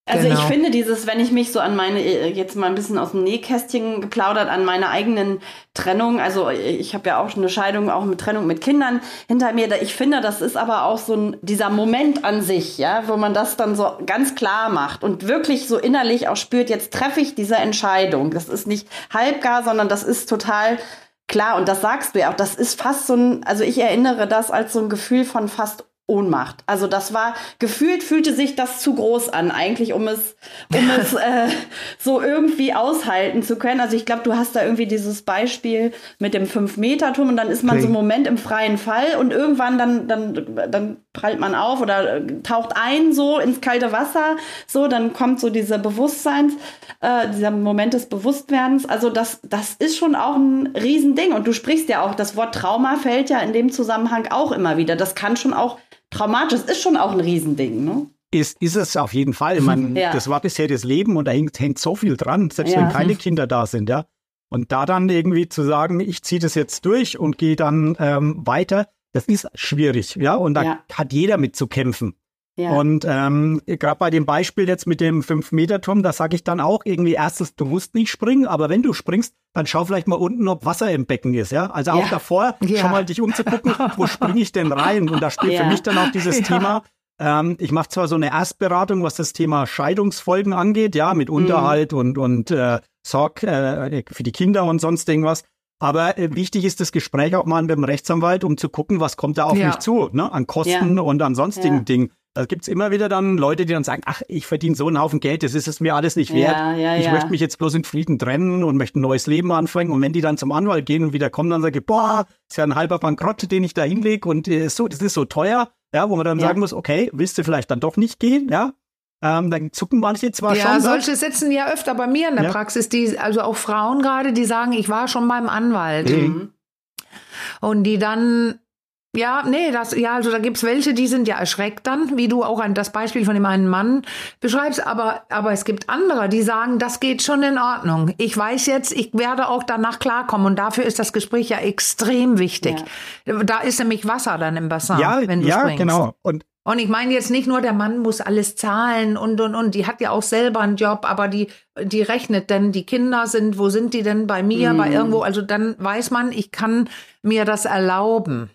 Speaker 1: Also genau. ich finde dieses, wenn ich mich so an meine, äh, jetzt mal ein bisschen aus dem Nähkästchen geplaudert, an meine eigenen Trennung, also ich habe ja auch eine Scheidung, auch mit Trennung mit Kindern hinter mir, ich finde, das ist aber auch so ein, dieser Moment an sich, ja, wo man das dann so ganz klar macht und wirklich so innerlich auch spürt, jetzt treffe ich diese Entscheidung. Das ist nicht halbgar, sondern das ist total klar und das sagst du ja auch, das ist fast so ein, also ich erinnere das als so ein Gefühl von fast Ohnmacht. Also das war, gefühlt fühlte sich das zu groß an, eigentlich, um es, um es äh, so irgendwie aushalten zu können. Also ich glaube, du hast da irgendwie dieses Beispiel mit dem Fünf-Meter-Turm und dann ist man okay. so einen Moment im freien Fall und irgendwann dann, dann, dann prallt man auf oder äh, taucht ein so ins kalte Wasser, so, dann kommt so dieser Bewusstseins, äh, dieser Moment des Bewusstwerdens. Also das, das ist schon auch ein Riesending. Und du sprichst ja auch, das Wort Trauma fällt ja in dem Zusammenhang auch immer wieder. Das kann schon auch traumatisch ist schon auch ein Riesending, ne?
Speaker 3: Ist, ist es auf jeden Fall. Ich meine, ja. das war bisher das Leben und da hängt, hängt so viel dran, selbst ja. wenn keine Kinder da sind, ja. Und da dann irgendwie zu sagen, ich ziehe das jetzt durch und gehe dann ähm, weiter, das ist schwierig, ja. Und da ja. hat jeder mit zu kämpfen. Ja. Und ähm, gerade bei dem Beispiel jetzt mit dem 5-Meter-Turm, da sage ich dann auch irgendwie erstens, du musst nicht springen, aber wenn du springst, dann schau vielleicht mal unten, ob Wasser im Becken ist, ja. Also auch ja. davor ja. schon mal dich umzugucken, wo springe ich denn rein? Und da spielt für mich dann auch dieses Thema. Ähm, ich mache zwar so eine Erstberatung, was das Thema Scheidungsfolgen angeht, ja, mit. Unterhalt mhm. und und äh, Sorg äh, für die Kinder und sonst irgendwas. Aber äh, wichtig ist das Gespräch auch mal mit dem Rechtsanwalt, um zu gucken, was kommt da auf mich zu, ne? An Kosten und an sonstigen Dingen. Da gibt's immer wieder dann Leute, die dann sagen, ach, ich verdiene so einen Haufen Geld, das ist es mir alles nicht wert. Ja, ja, ich ja. möchte mich jetzt bloß in Frieden trennen und möchte ein neues Leben anfangen. Und wenn die dann zum Anwalt gehen und wieder kommen, dann sage ich, boah, ist ja ein halber Bankrott, den ich da hinlege und äh, so, das ist so teuer, ja, wo man dann sagen muss, okay, willst du vielleicht dann doch nicht gehen, ja? Ähm, dann zucken manche zwar
Speaker 2: ja,
Speaker 3: schon. Ja,
Speaker 2: solche sitzen ja öfter bei mir in der Praxis, die, also auch Frauen gerade, die sagen, ich war schon beim Anwalt. Mhm. Und die dann ja, nee, das, ja, also da gibt's welche, die sind ja erschreckt dann, wie du auch an das Beispiel von dem einen Mann beschreibst, aber, aber es gibt andere, die sagen, das geht schon in Ordnung. Ich weiß jetzt, ich werde auch danach klarkommen und dafür ist das Gespräch ja extrem wichtig. Ja. Da ist nämlich Wasser dann im Bassin, ja, wenn du ja, springst. Ja, genau. Und und ich meine jetzt nicht nur, der Mann muss alles zahlen und, und, und, die hat ja auch selber einen Job, aber die, die rechnet denn, die Kinder sind, wo sind die denn bei mir, mm. bei irgendwo, also dann weiß man, ich kann mir das erlauben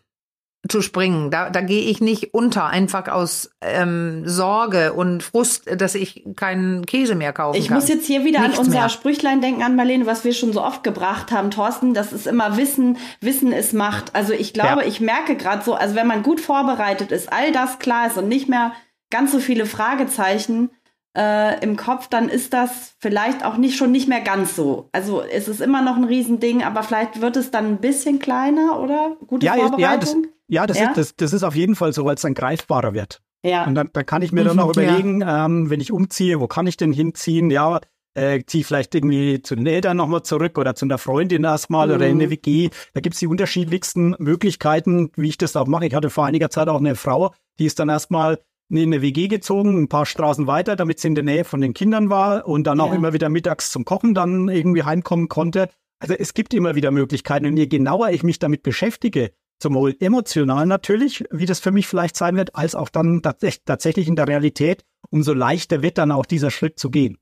Speaker 2: zu springen. Da, da gehe ich nicht unter, einfach aus ähm, Sorge und Frust, dass ich keinen Käse mehr kaufen
Speaker 1: ich
Speaker 2: kann.
Speaker 1: Ich muss jetzt hier wieder Nichts an unser mehr. Sprüchlein denken, an Marlene, was wir schon so oft gebracht haben, Thorsten. Das ist immer Wissen, Wissen ist Macht. Also ich glaube, ja. ich merke gerade so, also wenn man gut vorbereitet ist, all das klar ist und nicht mehr ganz so viele Fragezeichen, äh, im Kopf, dann ist das vielleicht auch nicht schon nicht mehr ganz so. Also es ist immer noch ein Riesending, aber vielleicht wird es dann ein bisschen kleiner, oder? Gute
Speaker 3: ja,
Speaker 1: Vorbereitung?
Speaker 3: Ja, das, ja, das, ja? Ist, das, das ist auf jeden Fall so, weil es dann greifbarer wird. Ja. Und dann, dann kann ich mir dann auch überlegen, ja. ähm, wenn ich umziehe, wo kann ich denn hinziehen? Ja, äh, ziehe vielleicht irgendwie zu den Eltern nochmal zurück oder zu einer Freundin erstmal mhm. oder in eine WG. Da gibt's die unterschiedlichsten Möglichkeiten, wie ich das auch mache. Ich hatte vor einiger Zeit auch eine Frau, die ist dann erstmal in eine WG gezogen, ein paar Straßen weiter, damit sie in der Nähe von den Kindern war und dann auch immer wieder mittags zum Kochen dann irgendwie heimkommen konnte. Also es gibt immer wieder Möglichkeiten und je genauer ich mich damit beschäftige, sowohl emotional natürlich, wie das für mich vielleicht sein wird, als auch dann tatsächlich in der Realität, umso leichter wird dann auch dieser Schritt zu gehen.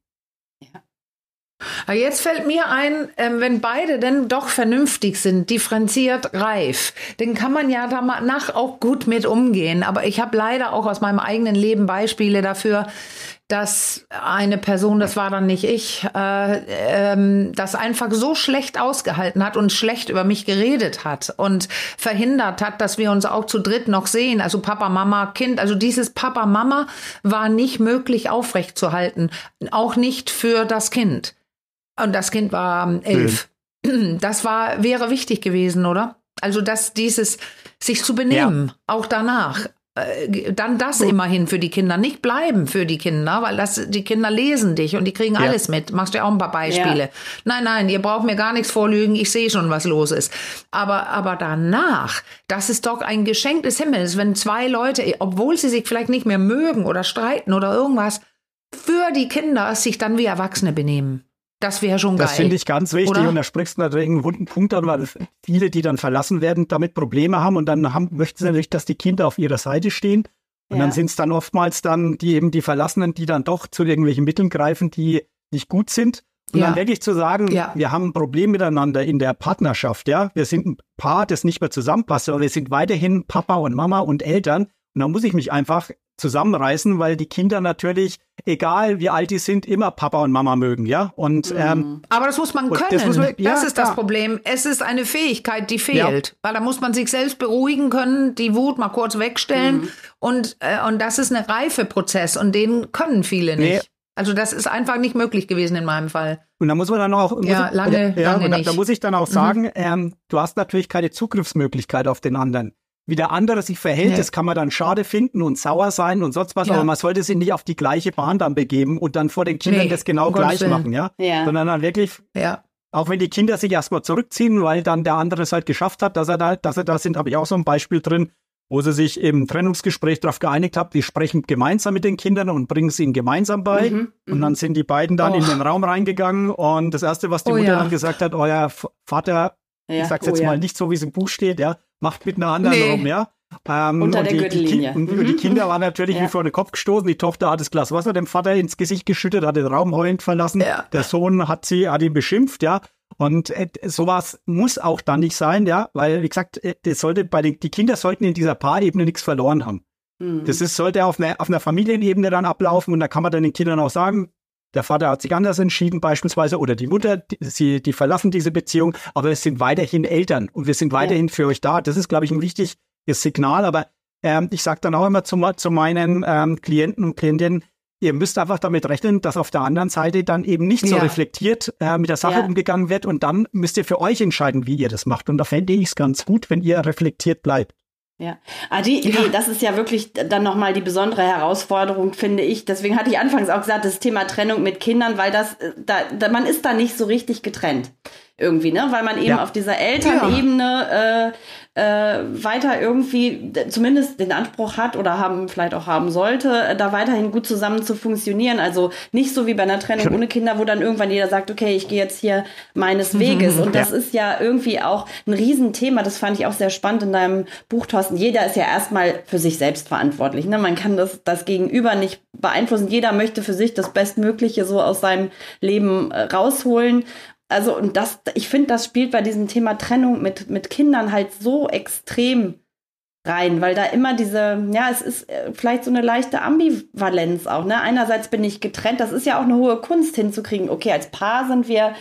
Speaker 2: Jetzt fällt mir ein, ähm, wenn beide denn doch vernünftig sind, differenziert, reif, dann kann man ja danach auch gut mit umgehen. Aber ich habe leider auch aus meinem eigenen Leben Beispiele dafür, dass eine Person, das war dann nicht ich, äh, ähm, das einfach so schlecht ausgehalten hat und schlecht über mich geredet hat und verhindert hat, dass wir uns auch zu dritt noch sehen. Also Papa, Mama, Kind. Also dieses Papa, Mama war nicht möglich aufrechtzuhalten, auch nicht für das Kind. Und das Kind war ähm, elf. Mhm. Das war, wäre wichtig gewesen, oder? Also, dass dieses sich zu benehmen, ja. auch danach. Äh, dann das Gut. immerhin für die Kinder, nicht bleiben für die Kinder, weil das, die Kinder lesen dich und die kriegen ja. alles mit. Machst du ja auch ein paar Beispiele. Ja. Nein, nein, ihr braucht mir gar nichts vorlügen, ich sehe schon, was los ist. Aber, aber danach, das ist doch ein Geschenk des Himmels, wenn zwei Leute, obwohl sie sich vielleicht nicht mehr mögen oder streiten oder irgendwas, für die Kinder sich dann wie Erwachsene benehmen. Das wäre schon
Speaker 3: geil. Das finde ich ganz wichtig oder? und da sprichst du natürlich einen wunden Punkt an, weil viele, die dann verlassen werden, damit Probleme haben und dann haben, möchten sie natürlich, dass die Kinder auf ihrer Seite stehen. Und ja. dann sind es dann oftmals dann die eben die Verlassenen, die dann doch zu irgendwelchen Mitteln greifen, die nicht gut sind. Und ja. dann wirklich zu sagen, ja. wir haben ein Problem miteinander in der Partnerschaft, ja. Wir sind ein Paar, das nicht mehr zusammenpasst, aber wir sind weiterhin Papa und Mama und Eltern. Und dann muss ich mich einfach zusammenreißen, weil die Kinder natürlich, egal wie alt die sind, immer Papa und Mama mögen, ja. Und
Speaker 2: mhm. ähm, aber das muss man können. Das, muss man, ja, das ist das Problem. Es ist eine Fähigkeit, die fehlt, ja. weil da muss man sich selbst beruhigen können, die Wut mal kurz wegstellen mhm. und äh, und das ist ein Reifeprozess und den können viele nicht. Nee. Also das ist einfach nicht möglich gewesen in meinem Fall.
Speaker 3: Und da muss man dann auch,
Speaker 2: ja, ich, lange, ja, lange
Speaker 3: da,
Speaker 2: nicht.
Speaker 3: da, muss ich dann auch mhm. sagen, mhm. ähm, du hast natürlich keine Zugriffsmöglichkeit auf den anderen. Wie der andere sich verhält, ja. das kann man dann schade finden und sauer sein und sonst was, ja. aber man sollte sich nicht auf die gleiche Bahn dann begeben und dann vor den Kindern nee, das genau gleich Willen. machen, ja? ja? Sondern dann wirklich, ja. auch wenn die Kinder sich erstmal zurückziehen, weil dann der andere es halt geschafft hat, dass er da, dass er da sind, habe ich auch so ein Beispiel drin, wo sie sich im Trennungsgespräch darauf geeinigt haben, die sprechen gemeinsam mit den Kindern und bringen es ihnen gemeinsam bei. Mhm, und dann mhm. sind die beiden dann oh. in den Raum reingegangen und das erste, was die oh, Mutter ja. dann gesagt hat, euer Vater, ich sag's jetzt oh, mal nicht so, wie es im Buch steht, ja, macht mit einer anderen nee. rum, ja.
Speaker 1: Ähm, Unter der die, Gürtellinie.
Speaker 3: Die, mhm. die, Kinder waren natürlich ja. wie vor den Kopf gestoßen. Die Tochter hat das Glas Wasser dem Vater ins Gesicht geschüttet, hat den Raum heulend verlassen. Ja. Der Sohn hat sie, hat ihn beschimpft, ja. Und äh, sowas muss auch dann nicht sein, ja, weil, wie gesagt, äh, das sollte bei den, die Kinder sollten in dieser Paarebene nichts verloren haben. Mhm. Das ist, sollte auf einer, auf einer Familienebene dann ablaufen und da kann man dann den Kindern auch sagen, der Vater hat sich anders entschieden beispielsweise oder die Mutter, die, sie, die verlassen diese Beziehung, aber es sind weiterhin Eltern und wir sind weiterhin ja. für euch da. Das ist, glaube ich, ein wichtiges Signal, aber ähm, ich sage dann auch immer zu, zu meinen ähm, Klienten und Klientinnen, ihr müsst einfach damit rechnen, dass auf der anderen Seite dann eben nicht so reflektiert äh, mit der Sache ja. umgegangen wird und dann müsst ihr für euch entscheiden, wie ihr das macht. Und da fände ich es ganz gut, wenn ihr reflektiert bleibt.
Speaker 1: Ja, ah, ja. Nee, das ist ja wirklich dann nochmal die besondere Herausforderung, finde ich. Deswegen hatte ich anfangs auch gesagt, das Thema Trennung mit Kindern, weil das, äh, da, da man ist da nicht so richtig getrennt irgendwie, ne? Weil man eben ja. auf dieser Elternebene äh, äh, weiter irgendwie zumindest den Anspruch hat oder haben vielleicht auch haben sollte, da weiterhin gut zusammen zu funktionieren. Also nicht so wie bei einer Trennung ohne Kinder, wo dann irgendwann jeder sagt, okay, ich gehe jetzt hier meines mhm. Weges. Und das ja. ist ja irgendwie auch ein Riesenthema. Das fand ich auch sehr spannend in deinem Buch, Thorsten. Jeder ist ja erstmal für sich selbst verantwortlich. Ne? Man kann das, das Gegenüber nicht beeinflussen. Jeder möchte für sich das Bestmögliche so aus seinem Leben äh, rausholen. Also, und das, ich finde, das spielt bei diesem Thema Trennung mit, mit Kindern halt so extrem rein, weil da immer diese, ja, es ist äh, vielleicht so eine leichte Ambivalenz auch, ne? Einerseits bin ich getrennt, das ist ja auch eine hohe Kunst hinzukriegen. Okay, als Paar sind wir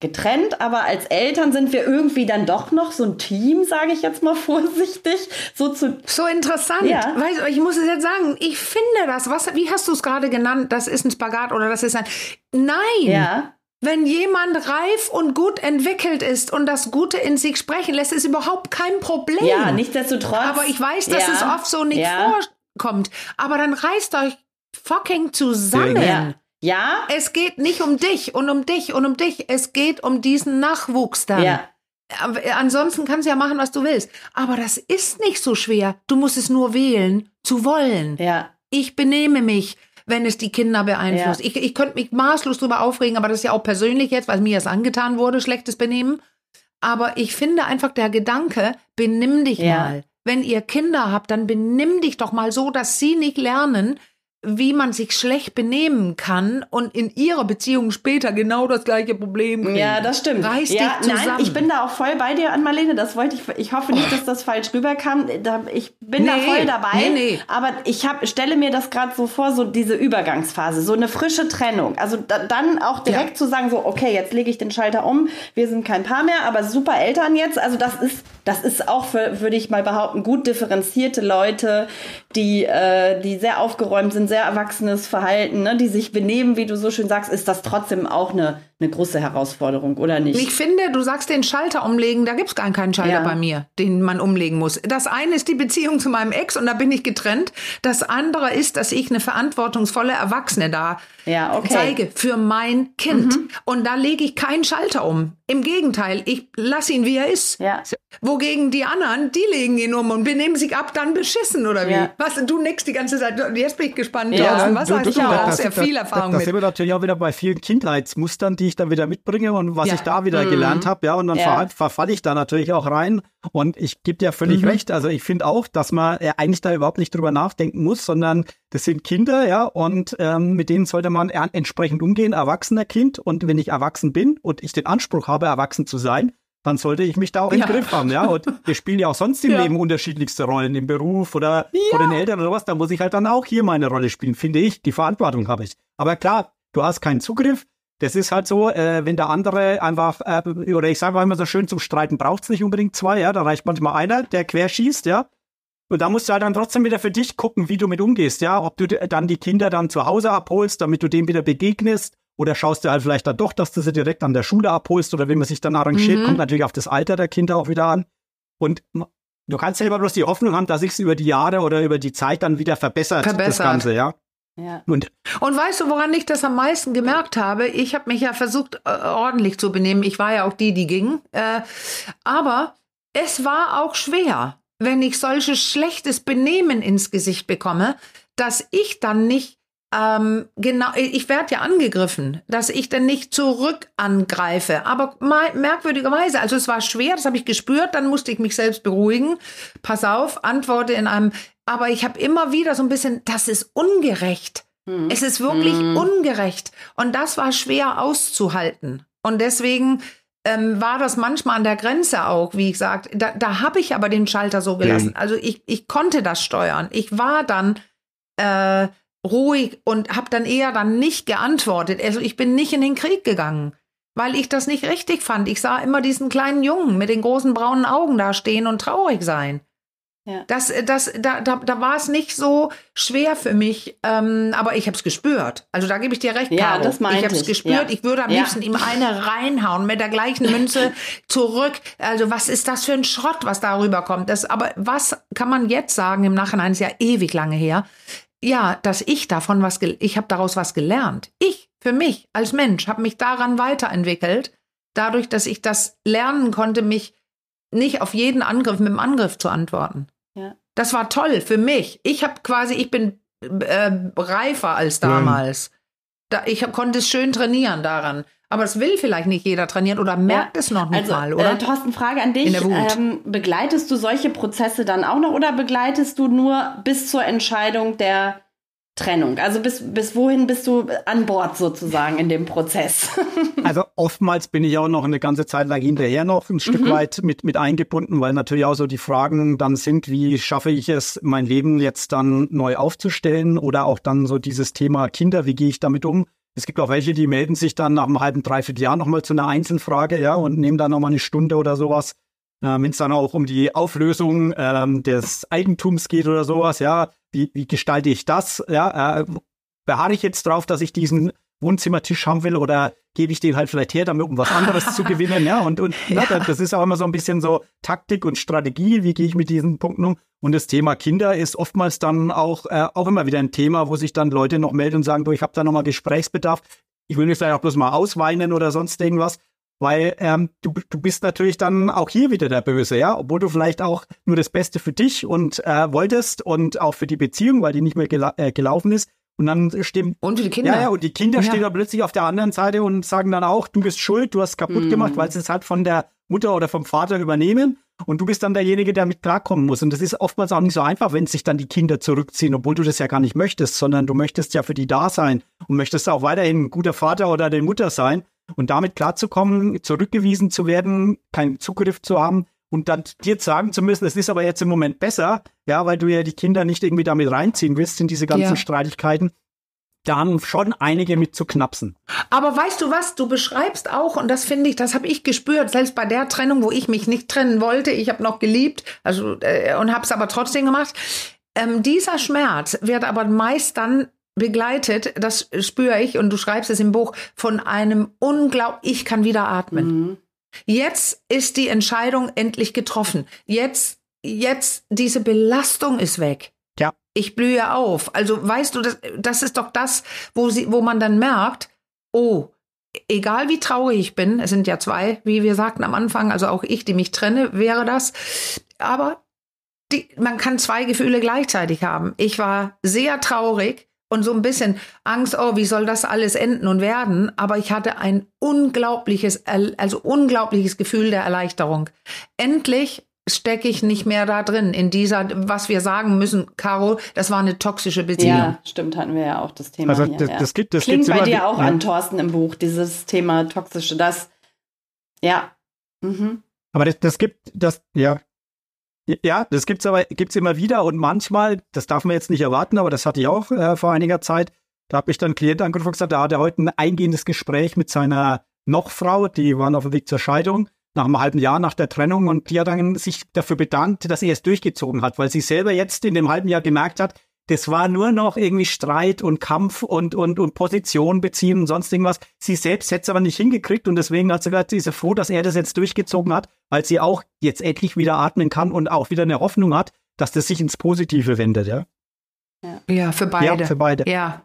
Speaker 1: getrennt, aber als Eltern sind wir irgendwie dann doch noch so ein Team, sage ich jetzt mal vorsichtig. So, zu
Speaker 2: so interessant. Ja. Weißt, ich muss es jetzt sagen, ich finde das, was, wie hast du es gerade genannt, das ist ein Spagat oder das ist ein. Nein! Ja. Wenn jemand reif und gut entwickelt ist und das Gute in sich sprechen lässt, ist überhaupt kein Problem.
Speaker 1: Ja, nichtsdestotrotz.
Speaker 2: Aber ich weiß, dass ja. es oft so nicht ja. vorkommt. Aber dann reißt euch fucking zusammen.
Speaker 1: Ja. Ja.
Speaker 2: Es geht nicht um dich und um dich und um dich. Es geht um diesen Nachwuchs dann. Ja. Ansonsten kannst du ja machen, was du willst. Aber das ist nicht so schwer. Du musst es nur wählen, zu wollen.
Speaker 1: Ja.
Speaker 2: Ich benehme mich, wenn es die Kinder beeinflusst. Ja. Ich, ich könnte mich maßlos drüber aufregen, aber das ist ja auch persönlich jetzt, weil mir das angetan wurde, schlechtes Benehmen. Aber ich finde einfach der Gedanke, benimm dich ja. mal. Wenn ihr Kinder habt, dann benimm dich doch mal so, dass sie nicht lernen, wie man sich schlecht benehmen kann und in ihrer Beziehung später genau das gleiche Problem kriegt.
Speaker 1: Ja, das stimmt.
Speaker 2: Reiß ja, dich zusammen.
Speaker 1: Nein, ich bin da auch voll bei dir, Ann-Marlene. Das wollte ich, ich hoffe nicht, dass das falsch rüberkam. ich bin nee, da voll dabei. Nee, nee. Aber ich hab, stelle mir das gerade so vor, so diese Übergangsphase, so eine frische Trennung. Also da, dann auch direkt ja. zu sagen, so, okay, jetzt lege ich den Schalter um, wir sind kein Paar mehr, aber super Eltern jetzt. Also das ist, das ist auch für, würde ich mal behaupten, gut differenzierte Leute, die, äh, die sehr aufgeräumt sind, sehr erwachsenes Verhalten, ne, die sich benehmen, wie du so schön sagst, ist das trotzdem auch eine, eine große Herausforderung, oder nicht?
Speaker 2: Ich finde, du sagst den Schalter umlegen, da gibt es gar keinen Schalter ja. bei mir, den man umlegen muss. Das eine ist die Beziehung zu meinem Ex und da bin ich getrennt. Das andere ist, dass ich eine verantwortungsvolle Erwachsene da ja, okay. zeige für mein Kind. Mhm. Und da lege ich keinen Schalter um. Im Gegenteil, ich lasse ihn, wie er ist. Ja. Wogegen die anderen, die legen ihn um und benehmen sich ab dann beschissen, oder wie? Ja. Was, du nix die ganze Zeit. Jetzt bin ich gespannt, ja. Was du, hast du, auch sehr viel Erfahrung
Speaker 3: da, da, da sind wir natürlich auch wieder bei vielen Kindheitsmustern, die ich dann wieder mitbringe und was ja. ich da wieder mhm. gelernt habe. Ja, und dann ja. verfalle ich da natürlich auch rein. Und ich gebe dir völlig mhm. recht. Also ich finde auch, dass man äh, eigentlich da überhaupt nicht drüber nachdenken muss, sondern das sind Kinder, ja, und ähm, mit denen sollte man entsprechend umgehen, erwachsener Kind. Und wenn ich erwachsen bin und ich den Anspruch habe, erwachsen zu sein, dann sollte ich mich da auch im ja. Griff haben, ja. Und wir spielen ja auch sonst im ja. Leben unterschiedlichste Rollen, im Beruf oder ja. vor den Eltern oder was. Da muss ich halt dann auch hier meine Rolle spielen, finde ich. Die Verantwortung habe ich. Aber klar, du hast keinen Zugriff. Das ist halt so, äh, wenn der andere einfach, äh, oder ich sage immer so schön, zum Streiten braucht es nicht unbedingt zwei, ja. Da reicht manchmal einer, der querschießt, ja. Und da musst du halt dann trotzdem wieder für dich gucken, wie du mit umgehst, ja. Ob du dann die Kinder dann zu Hause abholst, damit du dem wieder begegnest oder schaust du halt vielleicht dann doch, dass du sie direkt an der Schule abholst oder wie man sich dann arrangiert, mhm. kommt natürlich auf das Alter der Kinder auch wieder an. Und du kannst selber bloß die Hoffnung haben, dass sich über die Jahre oder über die Zeit dann wieder verbessert, verbessert. das Ganze, ja.
Speaker 2: Ja. Und, und weißt du, woran ich das am meisten gemerkt habe? Ich habe mich ja versucht, äh, ordentlich zu benehmen. Ich war ja auch die, die ging. Äh, aber es war auch schwer, wenn ich solches schlechtes Benehmen ins Gesicht bekomme, dass ich dann nicht ähm, genau, ich werde ja angegriffen, dass ich dann nicht zurück angreife. Aber merkwürdigerweise, also es war schwer, das habe ich gespürt, dann musste ich mich selbst beruhigen. Pass auf, antworte in einem, aber ich habe immer wieder so ein bisschen, das ist ungerecht. Hm. Es ist wirklich hm. ungerecht. Und das war schwer auszuhalten. Und deswegen ähm, war das manchmal an der Grenze auch, wie ich sagte. Da, da habe ich aber den Schalter so gelassen. Hm. Also ich, ich konnte das steuern. Ich war dann äh, ruhig und habe dann eher dann nicht geantwortet. Also ich bin nicht in den Krieg gegangen, weil ich das nicht richtig fand. Ich sah immer diesen kleinen Jungen mit den großen braunen Augen da stehen und traurig sein. Ja. Das, das, da, da, da war es nicht so schwer für mich, ähm, aber ich habe es gespürt. Also da gebe ich dir recht,
Speaker 1: ja, Caro. Das
Speaker 2: ich habe es gespürt. Ja. Ich würde am ja. liebsten ihm eine reinhauen mit der gleichen Münze zurück. Also was ist das für ein Schrott, was darüber kommt? Das, aber was kann man jetzt sagen? Im Nachhinein ist ja ewig lange her ja, dass ich davon was, ich habe daraus was gelernt. Ich, für mich als Mensch, habe mich daran weiterentwickelt, dadurch, dass ich das lernen konnte, mich nicht auf jeden Angriff mit dem Angriff zu antworten. Ja. Das war toll für mich. Ich habe quasi, ich bin äh, reifer als damals. Mhm. Da, ich hab, konnte es schön trainieren daran. Aber es will vielleicht nicht jeder trainieren oder merkt ja, es noch nicht also, mal, oder?
Speaker 1: Äh, Thorsten, Frage an dich. Ähm, begleitest du solche Prozesse dann auch noch oder begleitest du nur bis zur Entscheidung der Trennung? Also bis, bis wohin bist du an Bord sozusagen in dem Prozess?
Speaker 3: also oftmals bin ich auch noch eine ganze Zeit lang hinterher noch ein Stück mhm. weit mit, mit eingebunden, weil natürlich auch so die Fragen dann sind, wie schaffe ich es, mein Leben jetzt dann neu aufzustellen oder auch dann so dieses Thema Kinder, wie gehe ich damit um? Es gibt auch welche, die melden sich dann nach einem halben, dreiviertel Jahr nochmal zu einer Einzelfrage, ja, und nehmen dann nochmal eine Stunde oder sowas. Äh, Wenn es dann auch um die Auflösung ähm, des Eigentums geht oder sowas, ja, wie, wie gestalte ich das? Ja, äh, beharre ich jetzt drauf, dass ich diesen Wohnzimmertisch haben will oder gebe ich den halt vielleicht her, damit um was anderes zu gewinnen, ja. Und, und ja. Na, das ist auch immer so ein bisschen so Taktik und Strategie, wie gehe ich mit diesen Punkten um. Und das Thema Kinder ist oftmals dann auch, äh, auch immer wieder ein Thema, wo sich dann Leute noch melden und sagen, du, ich habe da nochmal Gesprächsbedarf. Ich will mich vielleicht auch bloß mal ausweinen oder sonst irgendwas. Weil ähm, du, du bist natürlich dann auch hier wieder der Böse, ja, obwohl du vielleicht auch nur das Beste für dich und äh, wolltest und auch für die Beziehung, weil die nicht mehr gela äh, gelaufen ist. Und dann stimmt.
Speaker 2: Und die Kinder.
Speaker 3: Ja, ja, und die Kinder ja. stehen da plötzlich auf der anderen Seite und sagen dann auch, du bist schuld, du hast kaputt mm. gemacht, weil sie es halt von der Mutter oder vom Vater übernehmen. Und du bist dann derjenige, der mit klarkommen muss. Und das ist oftmals auch nicht so einfach, wenn sich dann die Kinder zurückziehen, obwohl du das ja gar nicht möchtest, sondern du möchtest ja für die da sein und möchtest auch weiterhin ein guter Vater oder eine Mutter sein. Und damit klarzukommen, zurückgewiesen zu werden, keinen Zugriff zu haben und dann dir sagen zu müssen, es ist aber jetzt im Moment besser, ja, weil du ja die Kinder nicht irgendwie damit reinziehen willst in diese ganzen ja. Streitigkeiten. Da haben schon einige mit zu knapsen.
Speaker 2: Aber weißt du was, du beschreibst auch, und das finde ich, das habe ich gespürt, selbst bei der Trennung, wo ich mich nicht trennen wollte, ich habe noch geliebt, also äh, und habe es aber trotzdem gemacht. Ähm, dieser Schmerz wird aber meist dann begleitet, das spüre ich und du schreibst es im Buch, von einem unglaublich, ich kann wieder atmen. Mhm. Jetzt ist die Entscheidung endlich getroffen. Jetzt, jetzt, diese Belastung ist weg.
Speaker 3: Ja.
Speaker 2: Ich blühe auf. Also weißt du, das, das ist doch das, wo sie, wo man dann merkt, oh, egal wie traurig ich bin, es sind ja zwei, wie wir sagten am Anfang, also auch ich, die mich trenne, wäre das. Aber die, man kann zwei Gefühle gleichzeitig haben. Ich war sehr traurig, und so ein bisschen Angst, oh, wie soll das alles enden und werden? Aber ich hatte ein unglaubliches, also unglaubliches Gefühl der Erleichterung. Endlich stecke ich nicht mehr da drin, in dieser, was wir sagen müssen, Caro, das war eine toxische Beziehung. Ja,
Speaker 1: stimmt, hatten wir ja auch das Thema. Also,
Speaker 3: hier, das,
Speaker 1: ja.
Speaker 3: das gibt, das
Speaker 1: Klingt bei dir auch ja. an, Thorsten, im Buch, dieses Thema toxische, das, ja. Mhm.
Speaker 3: Aber das, das gibt, das, ja, ja, das gibt's aber gibt's immer wieder und manchmal, das darf man jetzt nicht erwarten, aber das hatte ich auch äh, vor einiger Zeit. Da habe ich dann einen Klient angerufen und gesagt, da hat er heute ein eingehendes Gespräch mit seiner Nochfrau, die waren auf dem Weg zur Scheidung, nach einem halben Jahr nach der Trennung und die hat dann sich dafür bedankt, dass er es durchgezogen hat, weil sie selber jetzt in dem halben Jahr gemerkt hat, das war nur noch irgendwie Streit und Kampf und, und, und Position beziehen und sonst irgendwas. Sie selbst hätte es aber nicht hingekriegt und deswegen hat sie gesagt, sie ist froh, dass er das jetzt durchgezogen hat, weil sie auch jetzt endlich wieder atmen kann und auch wieder eine Hoffnung hat, dass das sich ins Positive wendet, ja.
Speaker 2: Ja, für beide.
Speaker 3: Ja, für beide.
Speaker 2: Ja.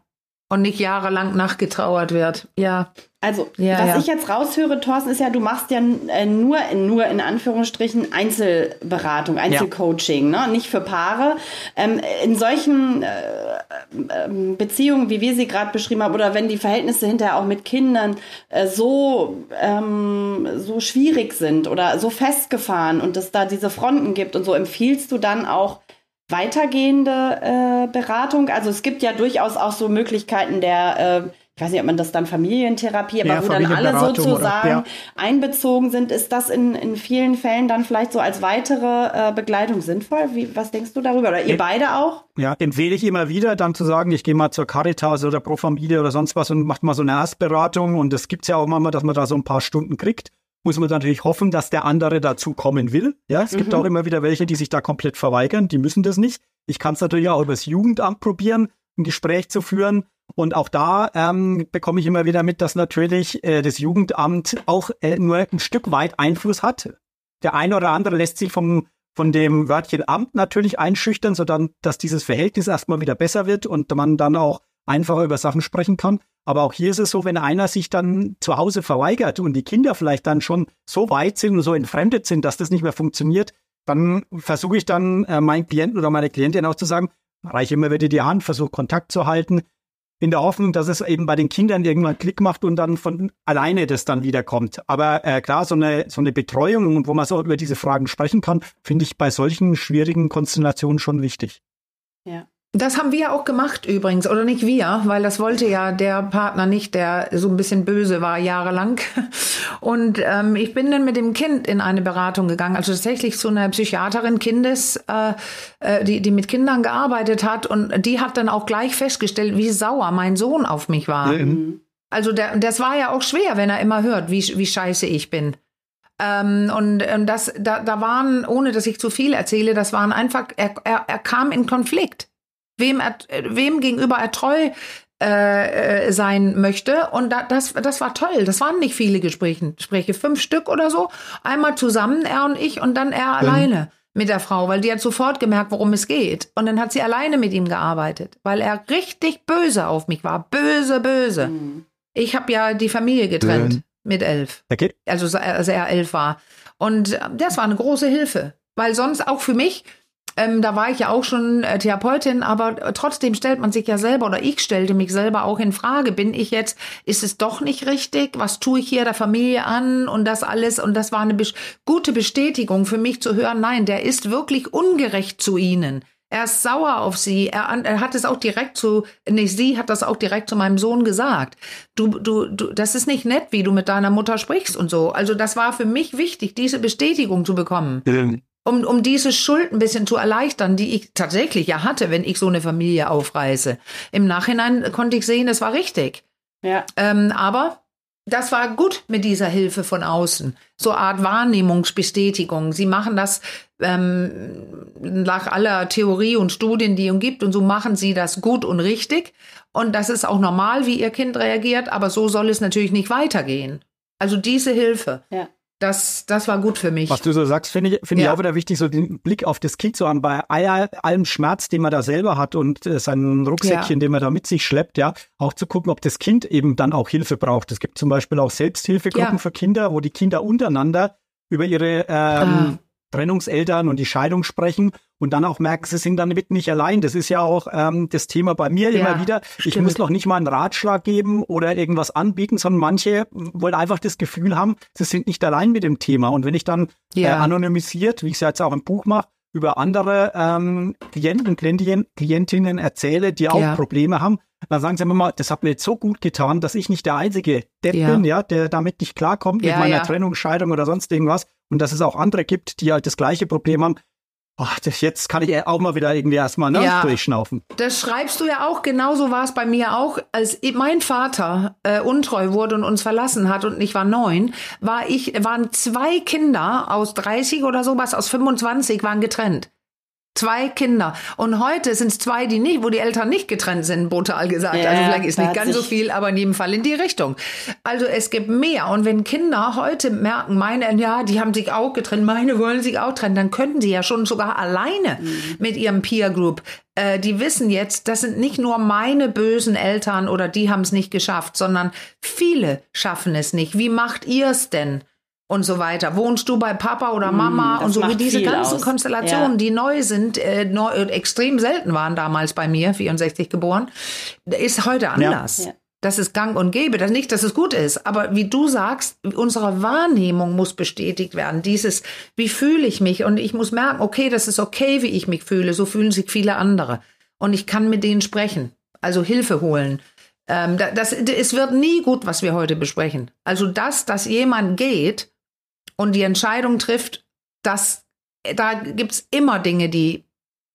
Speaker 2: Und nicht jahrelang nachgetrauert wird. Ja.
Speaker 1: Also, ja, was ja. ich jetzt raushöre, Thorsten, ist ja, du machst ja äh, nur, nur in Anführungsstrichen Einzelberatung, Einzelcoaching, ja. ne? nicht für Paare. Ähm, in solchen äh, äh, Beziehungen, wie wir sie gerade beschrieben haben, oder wenn die Verhältnisse hinterher auch mit Kindern äh, so, ähm, so schwierig sind oder so festgefahren und es da diese Fronten gibt und so, empfiehlst du dann auch weitergehende äh, Beratung? Also es gibt ja durchaus auch so Möglichkeiten der äh, ich weiß nicht, ob man das dann Familientherapie, aber ja, wo dann alle sozusagen oder, ja. einbezogen sind, ist das in, in vielen Fällen dann vielleicht so als weitere äh, Begleitung sinnvoll? Wie, was denkst du darüber? Oder ihr beide auch?
Speaker 3: Ja, empfehle ich immer wieder, dann zu sagen, ich gehe mal zur Caritas oder Pro Familie oder sonst was und macht mal so eine Erstberatung. Und das gibt's ja auch manchmal, dass man da so ein paar Stunden kriegt. Muss man natürlich hoffen, dass der andere dazu kommen will. Ja, es mhm. gibt auch immer wieder welche, die sich da komplett verweigern. Die müssen das nicht. Ich kann es natürlich auch über das Jugendamt probieren, ein Gespräch zu führen. Und auch da ähm, bekomme ich immer wieder mit, dass natürlich äh, das Jugendamt auch äh, nur ein Stück weit Einfluss hat. Der eine oder andere lässt sich vom, von dem Wörtchen Amt natürlich einschüchtern, sodass dass dieses Verhältnis erstmal wieder besser wird und man dann auch einfacher über Sachen sprechen kann. Aber auch hier ist es so, wenn einer sich dann zu Hause verweigert und die Kinder vielleicht dann schon so weit sind und so entfremdet sind, dass das nicht mehr funktioniert, dann versuche ich dann äh, meinen Klienten oder meine Klientin auch zu sagen, reiche immer wieder die Hand, versuche Kontakt zu halten, in der Hoffnung, dass es eben bei den Kindern irgendwann Klick macht und dann von alleine das dann wieder kommt. Aber äh, klar, so eine, so eine Betreuung, wo man so über diese Fragen sprechen kann, finde ich bei solchen schwierigen Konstellationen schon wichtig.
Speaker 2: Ja. Das haben wir auch gemacht übrigens, oder nicht wir, weil das wollte ja der Partner nicht, der so ein bisschen böse war jahrelang. Und ähm, ich bin dann mit dem Kind in eine Beratung gegangen, also tatsächlich zu einer Psychiaterin Kindes, äh, äh, die, die mit Kindern gearbeitet hat. Und die hat dann auch gleich festgestellt, wie sauer mein Sohn auf mich war. Mhm. Also der, das war ja auch schwer, wenn er immer hört, wie, wie scheiße ich bin. Ähm, und ähm, das, da, da waren, ohne dass ich zu viel erzähle, das waren einfach, er, er, er kam in Konflikt wem, er, wem gegenüber er treu äh, äh, sein möchte. Und da, das, das war toll. Das waren nicht viele Gespräche, Gespräche, fünf Stück oder so. Einmal zusammen, er und ich, und dann er mhm. alleine mit der Frau, weil die hat sofort gemerkt, worum es geht. Und dann hat sie alleine mit ihm gearbeitet, weil er richtig böse auf mich war. Böse, böse. Mhm. Ich habe ja die Familie getrennt mhm. mit elf. Okay. Also als er elf war. Und äh, das war eine große Hilfe. Weil sonst auch für mich, ähm, da war ich ja auch schon äh, Therapeutin, aber trotzdem stellt man sich ja selber oder ich stellte mich selber auch in Frage. Bin ich jetzt, ist es doch nicht richtig? Was tue ich hier der Familie an und das alles? Und das war eine be gute Bestätigung für mich zu hören, nein, der ist wirklich ungerecht zu ihnen. Er ist sauer auf sie. Er, er, hat es auch direkt zu, nee, sie hat das auch direkt zu meinem Sohn gesagt. Du, du, du, das ist nicht nett, wie du mit deiner Mutter sprichst und so. Also das war für mich wichtig, diese Bestätigung zu bekommen um, um diese Schuld ein bisschen zu erleichtern, die ich tatsächlich ja hatte, wenn ich so eine Familie aufreiße. Im Nachhinein konnte ich sehen, es war richtig. Ja. Ähm, aber das war gut mit dieser Hilfe von außen. So eine Art Wahrnehmungsbestätigung. Sie machen das ähm, nach aller Theorie und Studien, die es gibt, und so machen sie das gut und richtig. Und das ist auch normal, wie ihr Kind reagiert, aber so soll es natürlich nicht weitergehen. Also diese Hilfe. Ja das, das war gut für mich.
Speaker 3: Was du so sagst, finde ich, finde ja. ich auch wieder wichtig, so den Blick auf das Kind zu haben, bei allem Schmerz, den man da selber hat und äh, seinen Rucksäckchen, ja. den man da mit sich schleppt, ja, auch zu gucken, ob das Kind eben dann auch Hilfe braucht. Es gibt zum Beispiel auch Selbsthilfegruppen ja. für Kinder, wo die Kinder untereinander über ihre ähm, ah. Trennungseltern und die Scheidung sprechen und dann auch merken, sie sind damit nicht allein. Das ist ja auch ähm, das Thema bei mir ja, immer wieder. Ich stimmt. muss noch nicht mal einen Ratschlag geben oder irgendwas anbieten, sondern manche wollen einfach das Gefühl haben, sie sind nicht allein mit dem Thema. Und wenn ich dann ja. äh, anonymisiert, wie ich es jetzt auch im Buch mache, über andere ähm, Klienten und Klientinnen, erzähle, die auch ja. Probleme haben, dann sagen sie immer mal, das hat mir jetzt so gut getan, dass ich nicht der einzige Depp ja. bin, ja, der damit nicht klarkommt mit meiner. Trennung, Scheidung oder sonst irgendwas. Und dass es auch andere gibt, die halt das gleiche Problem haben. Oh, das, jetzt kann ich auch mal wieder irgendwie erstmal ne, ja, durchschnaufen.
Speaker 2: Das schreibst du ja auch, genauso war es bei mir auch. Als mein Vater äh, untreu wurde und uns verlassen hat und ich war neun, war ich, waren zwei Kinder aus 30 oder sowas, aus 25 waren getrennt. Zwei Kinder. Und heute sind es zwei, die nicht, wo die Eltern nicht getrennt sind, brutal gesagt. Ja, also vielleicht ist nicht ganz so viel, aber in jedem Fall in die Richtung. Also es gibt mehr. Und wenn Kinder heute merken, meine, ja, die haben sich auch getrennt, meine wollen sich auch trennen, dann könnten sie ja schon sogar alleine mhm. mit ihrem Peer Group äh, die wissen jetzt, das sind nicht nur meine bösen Eltern oder die haben es nicht geschafft, sondern viele schaffen es nicht. Wie macht ihr es denn? Und so weiter. Wohnst du bei Papa oder Mama mm, und so wie diese ganzen aus. Konstellationen, ja. die neu sind, äh, neu, extrem selten waren damals bei mir, 64 geboren, ist heute anders. Ja. Das ist gang und gäbe. Das nicht, dass es gut ist, aber wie du sagst, unsere Wahrnehmung muss bestätigt werden. Dieses, wie fühle ich mich? Und ich muss merken, okay, das ist okay, wie ich mich fühle. So fühlen sich viele andere. Und ich kann mit denen sprechen. Also Hilfe holen. Ähm, das, es wird nie gut, was wir heute besprechen. Also das, dass jemand geht, und die Entscheidung trifft, dass da gibt's immer Dinge, die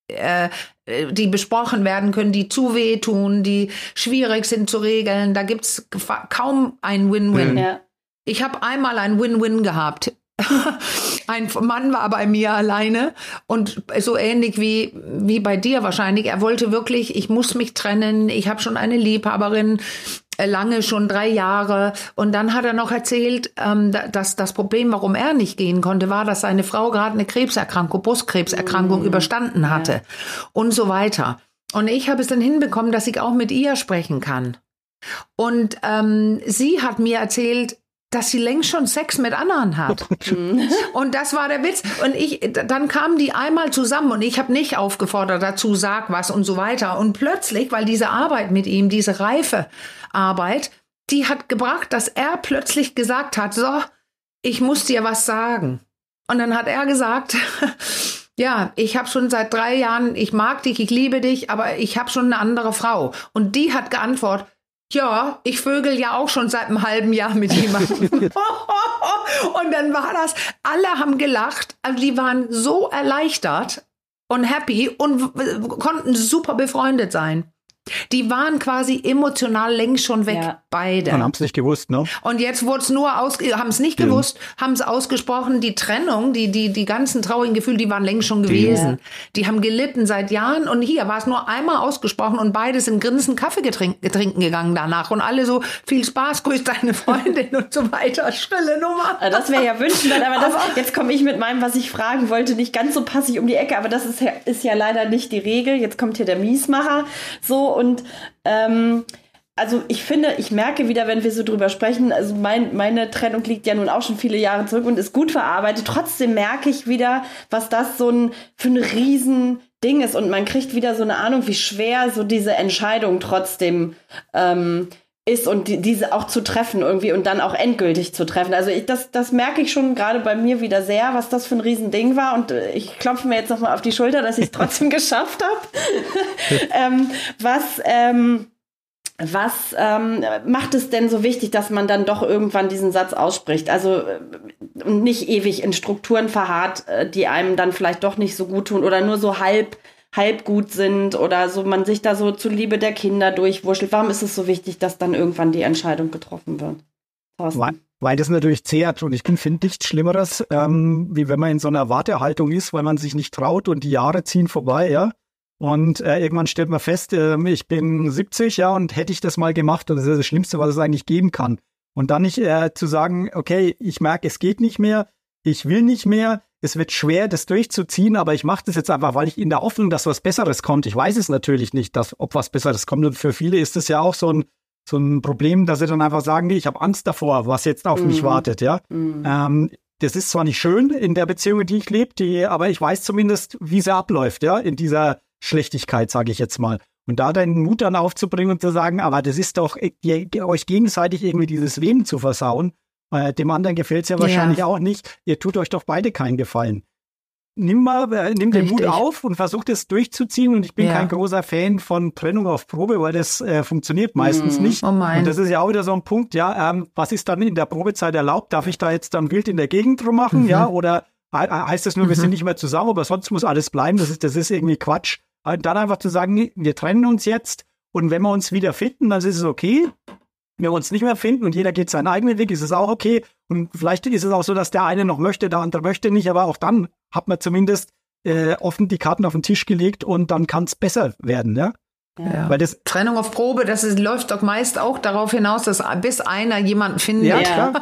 Speaker 2: äh, die besprochen werden können, die zu weh tun, die schwierig sind zu regeln. Da gibt's kaum ein Win-Win. Ja. Ich habe einmal ein Win-Win gehabt. ein Mann war bei mir alleine und so ähnlich wie, wie bei dir wahrscheinlich. Er wollte wirklich, ich muss mich trennen, ich habe schon eine Liebhaberin, äh, lange, schon drei Jahre. Und dann hat er noch erzählt, ähm, dass das Problem, warum er nicht gehen konnte, war, dass seine Frau gerade eine Krebserkrankung, Brustkrebserkrankung mhm. überstanden hatte ja. und so weiter. Und ich habe es dann hinbekommen, dass ich auch mit ihr sprechen kann. Und ähm, sie hat mir erzählt, dass sie längst schon Sex mit anderen hat. und das war der Witz. Und ich, dann kamen die einmal zusammen und ich habe nicht aufgefordert dazu, sag was und so weiter. Und plötzlich, weil diese Arbeit mit ihm, diese reife Arbeit, die hat gebracht, dass er plötzlich gesagt hat, so, ich muss dir was sagen. Und dann hat er gesagt, ja, ich habe schon seit drei Jahren, ich mag dich, ich liebe dich, aber ich habe schon eine andere Frau. Und die hat geantwortet, ja, ich vögel ja auch schon seit einem halben Jahr mit jemandem. und dann war das, alle haben gelacht, also die waren so erleichtert und happy und konnten super befreundet sein. Die waren quasi emotional längst schon weg, ja. beide.
Speaker 3: Und haben es nicht gewusst, ne?
Speaker 2: Und jetzt wurde es nur aus, haben es nicht gewusst, haben es ausgesprochen. Die Trennung, die, die, die ganzen traurigen Gefühle, die waren längst schon gewesen. Ja. Die haben gelitten seit Jahren und hier war es nur einmal ausgesprochen und beide sind grinsend Kaffee trinken gegangen danach und alle so viel Spaß, grüß deine Freundin und so weiter. Schrille Nummer.
Speaker 1: Das wäre ja wünschenswert, aber, das, aber jetzt komme ich mit meinem, was ich fragen wollte, nicht ganz so passig um die Ecke, aber das ist ja, ist ja leider nicht die Regel. Jetzt kommt hier der Miesmacher so und ähm, also ich finde, ich merke wieder, wenn wir so drüber sprechen, also mein, meine Trennung liegt ja nun auch schon viele Jahre zurück und ist gut verarbeitet. Trotzdem merke ich wieder, was das so ein für ein riesen Ding ist und man kriegt wieder so eine Ahnung, wie schwer so diese Entscheidung trotzdem ähm, ist und die, diese auch zu treffen irgendwie und dann auch endgültig zu treffen. Also ich, das, das merke ich schon gerade bei mir wieder sehr, was das für ein Riesending war und äh, ich klopfe mir jetzt nochmal auf die Schulter, dass ich es trotzdem geschafft habe. ähm, was ähm, was ähm, macht es denn so wichtig, dass man dann doch irgendwann diesen Satz ausspricht? Also äh, nicht ewig in Strukturen verharrt, äh, die einem dann vielleicht doch nicht so gut tun oder nur so halb halb gut sind oder so man sich da so zuliebe der Kinder durchwurschtelt. Warum ist es so wichtig, dass dann irgendwann die Entscheidung getroffen wird?
Speaker 3: Weil, weil das natürlich zehrt und ich finde nichts Schlimmeres, ähm, wie wenn man in so einer Wartehaltung ist, weil man sich nicht traut und die Jahre ziehen vorbei, ja. Und äh, irgendwann stellt man fest, äh, ich bin 70, ja, und hätte ich das mal gemacht, das ist das Schlimmste, was es eigentlich geben kann. Und dann nicht äh, zu sagen, okay, ich merke, es geht nicht mehr, ich will nicht mehr, es wird schwer, das durchzuziehen, aber ich mache das jetzt einfach, weil ich in der Hoffnung, dass was Besseres kommt. Ich weiß es natürlich nicht, dass, ob was Besseres kommt. Und für viele ist es ja auch so ein, so ein Problem, dass sie dann einfach sagen, ich habe Angst davor, was jetzt auf mhm. mich wartet, ja. Mhm. Ähm, das ist zwar nicht schön in der Beziehung, in die ich lebe, die, aber ich weiß zumindest, wie sie abläuft, ja, in dieser Schlechtigkeit, sage ich jetzt mal. Und da deinen Mut dann aufzubringen und zu sagen, aber das ist doch, ihr, euch gegenseitig irgendwie dieses Leben zu versauen, äh, dem anderen gefällt es ja wahrscheinlich ja. auch nicht. Ihr tut euch doch beide keinen Gefallen. Nimm mal, äh, nimm den Mut auf und versucht es durchzuziehen. Und ich bin ja. kein großer Fan von Trennung auf Probe, weil das äh, funktioniert meistens mm. nicht. Oh mein. Und das ist ja auch wieder so ein Punkt, ja, ähm, was ist dann in der Probezeit erlaubt? Darf ich da jetzt dann wild in der Gegend drum machen, mhm. ja? Oder heißt das nur, mhm. wir sind nicht mehr zusammen, aber sonst muss alles bleiben? Das ist, das ist irgendwie Quatsch. Und dann einfach zu sagen, wir trennen uns jetzt und wenn wir uns wieder finden, dann ist es okay. Wenn wir uns nicht mehr finden und jeder geht seinen eigenen Weg, ist es auch okay. Und vielleicht ist es auch so, dass der eine noch möchte, der andere möchte nicht, aber auch dann hat man zumindest äh, offen die Karten auf den Tisch gelegt und dann kann es besser werden, ja.
Speaker 2: Ja. Weil das Trennung auf Probe, das ist, läuft doch meist auch darauf hinaus, dass bis einer jemanden findet. Ja, klar.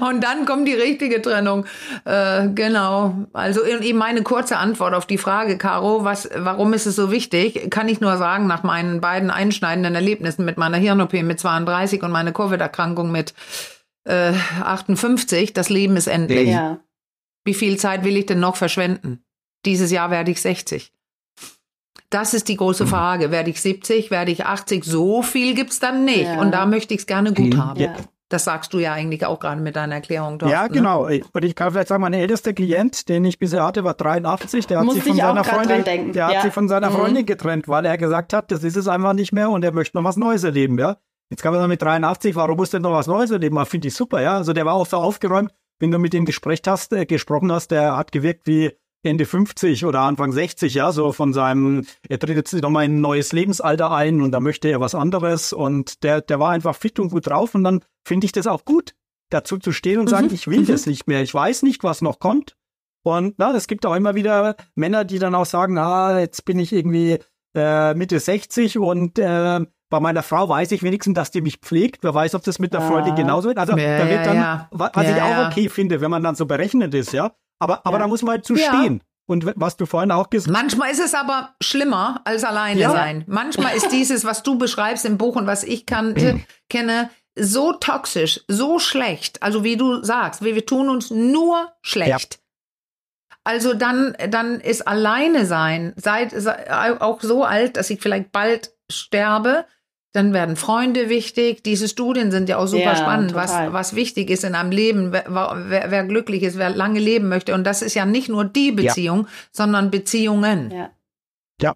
Speaker 2: Und dann kommt die richtige Trennung. Äh, genau. Also eben meine kurze Antwort auf die Frage, Caro, was, warum ist es so wichtig? Kann ich nur sagen, nach meinen beiden einschneidenden Erlebnissen mit meiner Hirn-OP mit 32 und meiner Covid-Erkrankung mit äh, 58, das Leben ist endlich. Ja. Wie viel Zeit will ich denn noch verschwenden? Dieses Jahr werde ich 60. Das ist die große mhm. Frage. Werde ich 70, werde ich 80? So viel gibt's dann nicht. Ja. Und da möchte ich es gerne gut mhm. haben. Ja. Das sagst du ja eigentlich auch gerade mit deiner Erklärung.
Speaker 3: Thorsten, ja, ne? genau. Ne? Und ich kann vielleicht sagen, mein ältester Klient, den ich bisher hatte, war 83. Der hat Muss sich von seiner Freundin, der ja. hat sich von seiner mhm. Freundin getrennt, weil er gesagt hat, das ist es einfach nicht mehr und er möchte noch was Neues erleben, ja. Jetzt kann man sagen, mit 83, warum muss denn noch was Neues erleben? Finde ich super, ja. Also der war auch so aufgeräumt, wenn du mit ihm gesprochen hast, äh, gesprochen hast, der hat gewirkt wie Ende 50 oder Anfang 60, ja, so von seinem, er tritt jetzt nochmal in ein neues Lebensalter ein und da möchte er was anderes und der, der war einfach fit und gut drauf und dann finde ich das auch gut, dazu zu stehen und mhm. sagen, ich will mhm. das nicht mehr, ich weiß nicht, was noch kommt. Und na, es gibt auch immer wieder Männer, die dann auch sagen, ah, jetzt bin ich irgendwie äh, Mitte 60 und äh, bei meiner Frau weiß ich wenigstens, dass die mich pflegt. Wer weiß, ob das mit der Freundin ah. genauso wird. Also ja, da wird dann, ja, was ja, ich auch okay finde, wenn man dann so berechnet ist, ja. Aber, aber ja. da muss man halt zu ja. stehen. Und was du vorhin auch gesagt
Speaker 2: hast. Manchmal ist es aber schlimmer als alleine ja. sein. Manchmal ist dieses, was du beschreibst im Buch und was ich kannte, kenne, so toxisch, so schlecht. Also wie du sagst, wir, wir tun uns nur schlecht. Also dann, dann ist alleine sein, seid auch so alt, dass ich vielleicht bald sterbe, dann werden Freunde wichtig. Diese Studien sind ja auch super ja, spannend, was, was wichtig ist in einem Leben, wer, wer, wer, glücklich ist, wer lange leben möchte. Und das ist ja nicht nur die Beziehung, ja. sondern Beziehungen.
Speaker 3: Ja. Ja.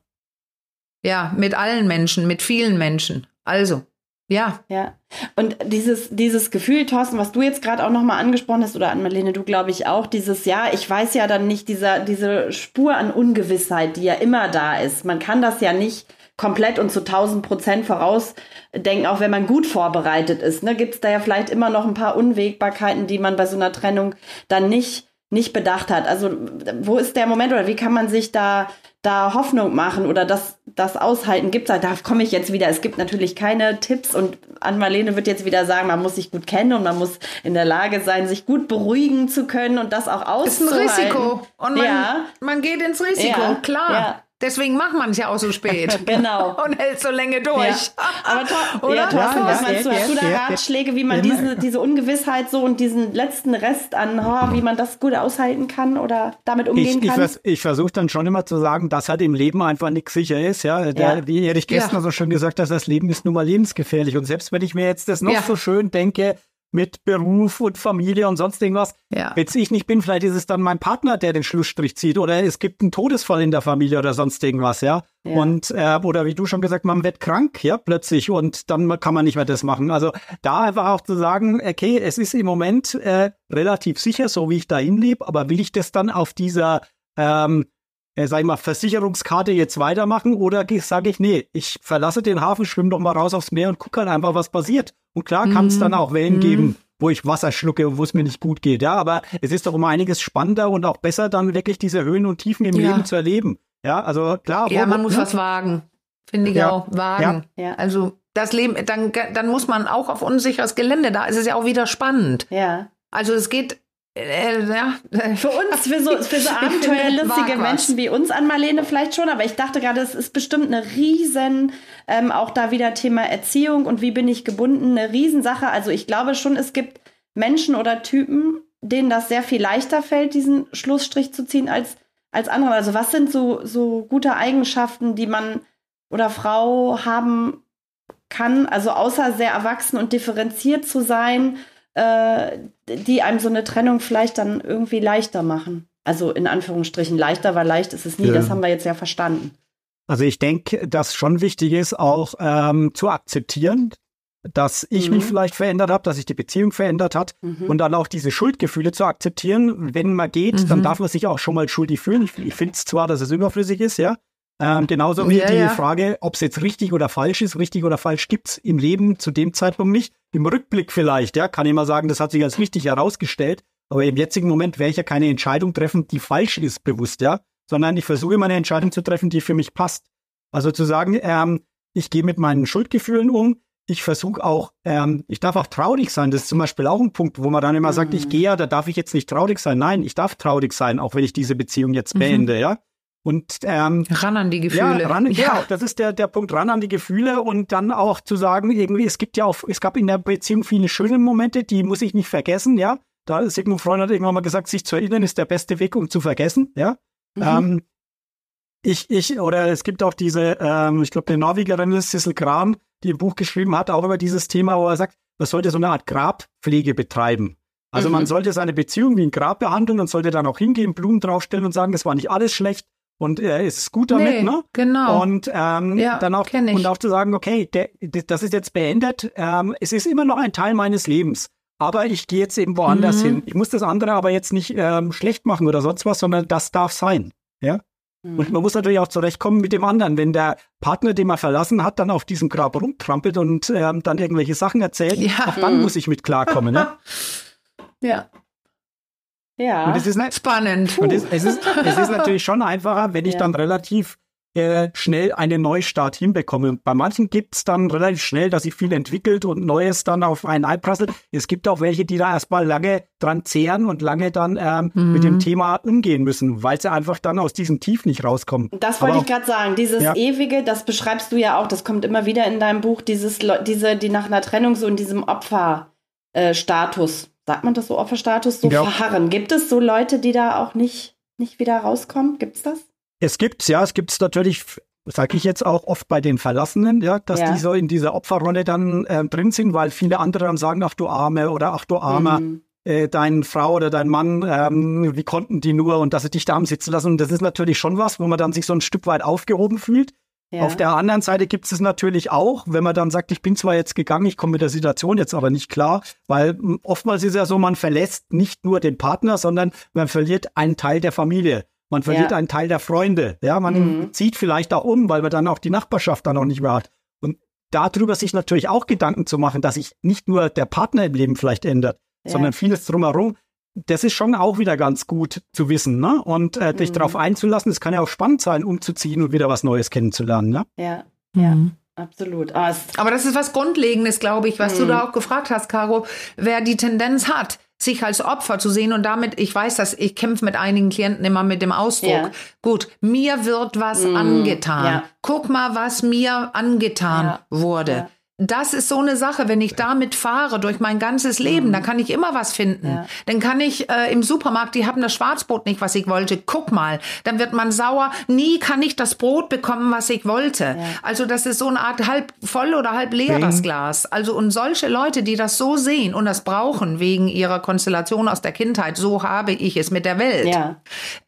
Speaker 2: Ja, mit allen Menschen, mit vielen Menschen. Also, ja.
Speaker 1: Ja. Und dieses, dieses Gefühl, Thorsten, was du jetzt gerade auch nochmal angesprochen hast, oder an Marlene, du glaube ich auch, dieses, ja, ich weiß ja dann nicht, dieser, diese Spur an Ungewissheit, die ja immer da ist. Man kann das ja nicht komplett und zu 1000 Prozent vorausdenken, auch wenn man gut vorbereitet ist. Ne, Gibt es da ja vielleicht immer noch ein paar Unwägbarkeiten, die man bei so einer Trennung dann nicht, nicht bedacht hat. Also wo ist der Moment oder wie kann man sich da, da Hoffnung machen oder das, das aushalten? Gibt's da, da komme ich jetzt wieder. Es gibt natürlich keine Tipps und Ann-Marlene wird jetzt wieder sagen, man muss sich gut kennen und man muss in der Lage sein, sich gut beruhigen zu können und das auch auszuhalten.
Speaker 2: Ist ein Risiko. Und man, ja. man geht ins Risiko, ja. klar. Ja. Deswegen macht man es ja auch so spät.
Speaker 1: genau.
Speaker 2: Und hält so lange durch. Ja.
Speaker 1: Aber to Oder? Ja, Thorsten, ja, was meinst du? Hast du da Ratschläge, wie man diese, diese Ungewissheit so und diesen letzten Rest an, oh, wie man das gut aushalten kann oder damit umgehen
Speaker 3: ich,
Speaker 1: kann?
Speaker 3: Ich, ich versuche dann schon immer zu sagen, dass halt im Leben einfach nichts sicher ist. Ja? Der, Wie Erich Kästner so schön gesagt hat, das Leben ist nun mal lebensgefährlich. Und selbst wenn ich mir jetzt das noch so schön denke, mit Beruf und Familie und sonst irgendwas. Ja. Wenn ich nicht bin, vielleicht ist es dann mein Partner, der den Schlussstrich zieht oder es gibt einen Todesfall in der Familie oder sonst irgendwas, ja. ja. Und äh, oder wie du schon gesagt, man wird krank, ja, plötzlich und dann kann man nicht mehr das machen. Also da einfach auch zu sagen, okay, es ist im Moment äh, relativ sicher, so wie ich dahin lebe, aber will ich das dann auf dieser ähm, äh, sag ich mal, Versicherungskarte jetzt weitermachen oder sage ich, nee, ich verlasse den Hafen, schwimme doch mal raus aufs Meer und gucke halt einfach, was passiert. Und klar kann es mm. dann auch Wellen mm. geben, wo ich Wasser schlucke und wo es mir nicht gut geht. Ja, aber es ist doch immer einiges spannender und auch besser, dann wirklich diese Höhen und Tiefen im ja. Leben zu erleben. Ja, also klar.
Speaker 2: Ja, man muss ne? was wagen. Finde ich ja. auch. Wagen. Ja. Also das Leben, dann, dann muss man auch auf unsicheres Gelände, da ist es ja auch wieder spannend.
Speaker 1: Ja.
Speaker 2: Also es geht äh, ja.
Speaker 1: Für uns, für so, für so abenteuerlustige Menschen wie uns an Marlene vielleicht schon, aber ich dachte gerade, es ist bestimmt eine riesen, ähm, auch da wieder Thema Erziehung und wie bin ich gebunden, eine Riesensache. Also ich glaube schon, es gibt Menschen oder Typen, denen das sehr viel leichter fällt, diesen Schlussstrich zu ziehen als, als andere. Also was sind so, so gute Eigenschaften, die man oder Frau haben kann, also außer sehr erwachsen und differenziert zu sein, äh, die einem so eine Trennung vielleicht dann irgendwie leichter machen. Also in Anführungsstrichen leichter, weil leicht ist es nie, ja. das haben wir jetzt ja verstanden.
Speaker 3: Also ich denke, dass schon wichtig ist, auch ähm, zu akzeptieren, dass ich mhm. mich vielleicht verändert habe, dass sich die Beziehung verändert hat mhm. und dann auch diese Schuldgefühle zu akzeptieren. Wenn man geht, mhm. dann darf man sich auch schon mal schuldig fühlen. Ich, ich finde zwar, dass es überflüssig ist, ja, ähm, genauso wie ja, die ja. Frage, ob es jetzt richtig oder falsch ist. Richtig oder falsch gibt's im Leben zu dem Zeitpunkt nicht. Im Rückblick vielleicht, ja, kann ich mal sagen, das hat sich als richtig herausgestellt. Aber im jetzigen Moment werde ich ja keine Entscheidung treffen, die falsch ist, bewusst, ja. Sondern ich versuche immer eine Entscheidung zu treffen, die für mich passt. Also zu sagen, ähm, ich gehe mit meinen Schuldgefühlen um. Ich versuche auch, ähm, ich darf auch traurig sein. Das ist zum Beispiel auch ein Punkt, wo man dann immer mhm. sagt, ich mhm. gehe ja, da darf ich jetzt nicht traurig sein. Nein, ich darf traurig sein, auch wenn ich diese Beziehung jetzt mhm. beende, mhm. ja. Und ähm,
Speaker 2: ran an die Gefühle.
Speaker 3: Ja, ran, ja. Genau, das ist der, der Punkt, ran an die Gefühle und dann auch zu sagen, irgendwie, es gibt ja auch, es gab in der Beziehung viele schöne Momente, die muss ich nicht vergessen, ja. Da Sigmund Freund hat irgendwann mal gesagt, sich zu erinnern ist der beste Weg, um zu vergessen, ja. Mhm. Ähm, ich, ich, oder es gibt auch diese, ähm, ich glaube, eine Norwegerin ist Sissel Kram, die ein Buch geschrieben hat, auch über dieses Thema, wo er sagt, man sollte so eine Art Grabpflege betreiben. Also mhm. man sollte seine Beziehung wie ein Grab behandeln und sollte dann auch hingehen, Blumen draufstellen und sagen, das war nicht alles schlecht, und er ist gut damit, nee, ne?
Speaker 2: Genau.
Speaker 3: Und ähm, ja, dann auch und auch zu sagen, okay, der, das ist jetzt beendet. Ähm, es ist immer noch ein Teil meines Lebens, aber ich gehe jetzt eben woanders mhm. hin. Ich muss das andere aber jetzt nicht ähm, schlecht machen oder sonst was, sondern das darf sein, ja. Mhm. Und man muss natürlich auch zurechtkommen mit dem anderen. Wenn der Partner, den man verlassen hat, dann auf diesem Grab rumtrampelt und ähm, dann irgendwelche Sachen erzählt, ja. auch dann mhm. muss ich mit klarkommen. Ne?
Speaker 2: ja.
Speaker 1: Ja.
Speaker 3: Und es ist nicht,
Speaker 2: spannend.
Speaker 3: Und es, es, ist, es ist natürlich schon einfacher, wenn ich ja. dann relativ äh, schnell einen Neustart hinbekomme. bei manchen gibt es dann relativ schnell, dass sich viel entwickelt und Neues dann auf einen einprasselt. Es gibt auch welche, die da erstmal lange dran zehren und lange dann ähm, mhm. mit dem Thema umgehen müssen, weil sie einfach dann aus diesem Tief nicht rauskommen.
Speaker 1: Das wollte ich gerade sagen. Dieses ja. ewige, das beschreibst du ja auch, das kommt immer wieder in deinem Buch, dieses, diese, die nach einer Trennung so in diesem Opferstatus sagt man das so, Opferstatus, so ja. verharren. Gibt es so Leute, die da auch nicht, nicht wieder rauskommen? Gibt es das?
Speaker 3: Es gibt's, ja, es gibt es natürlich, sage ich jetzt auch oft bei den Verlassenen, ja, dass ja. die so in dieser Opferrolle dann äh, drin sind, weil viele andere dann sagen, ach du Arme oder ach du Armer. Mhm. Äh, dein Frau oder dein Mann, ähm, wie konnten die nur und dass sie dich da haben sitzen lassen. Und das ist natürlich schon was, wo man dann sich so ein Stück weit aufgehoben fühlt. Ja. Auf der anderen Seite gibt es es natürlich auch, wenn man dann sagt, ich bin zwar jetzt gegangen, ich komme mit der Situation jetzt aber nicht klar, weil hm, oftmals ist ja so, man verlässt nicht nur den Partner, sondern man verliert einen Teil der Familie. Man verliert ja. einen Teil der Freunde. Ja, man mhm. zieht vielleicht da um, weil man dann auch die Nachbarschaft da noch nicht mehr hat. Und darüber sich natürlich auch Gedanken zu machen, dass sich nicht nur der Partner im Leben vielleicht ändert, ja. sondern vieles drumherum. Das ist schon auch wieder ganz gut zu wissen, ne? Und äh, dich mhm. darauf einzulassen, es kann ja auch spannend sein, umzuziehen und wieder was Neues kennenzulernen, ne?
Speaker 1: Ja, ja. Mhm. Absolut.
Speaker 2: Oh, Aber das ist was Grundlegendes, glaube ich, was mhm. du da auch gefragt hast, Caro. Wer die Tendenz hat, sich als Opfer zu sehen und damit, ich weiß dass ich kämpfe mit einigen Klienten immer mit dem Ausdruck, ja. gut, mir wird was mm, angetan. Ja. Guck mal, was mir angetan ja. wurde das ist so eine Sache, wenn ich damit fahre durch mein ganzes Leben, mhm. dann kann ich immer was finden. Ja. Dann kann ich äh, im Supermarkt, die haben das Schwarzbrot nicht, was ich wollte. Guck mal, dann wird man sauer. Nie kann ich das Brot bekommen, was ich wollte. Ja. Also das ist so eine Art halb voll oder halb leer mhm. das Glas. Also und solche Leute, die das so sehen und das brauchen wegen ihrer Konstellation aus der Kindheit, so habe ich es mit der Welt. Ja.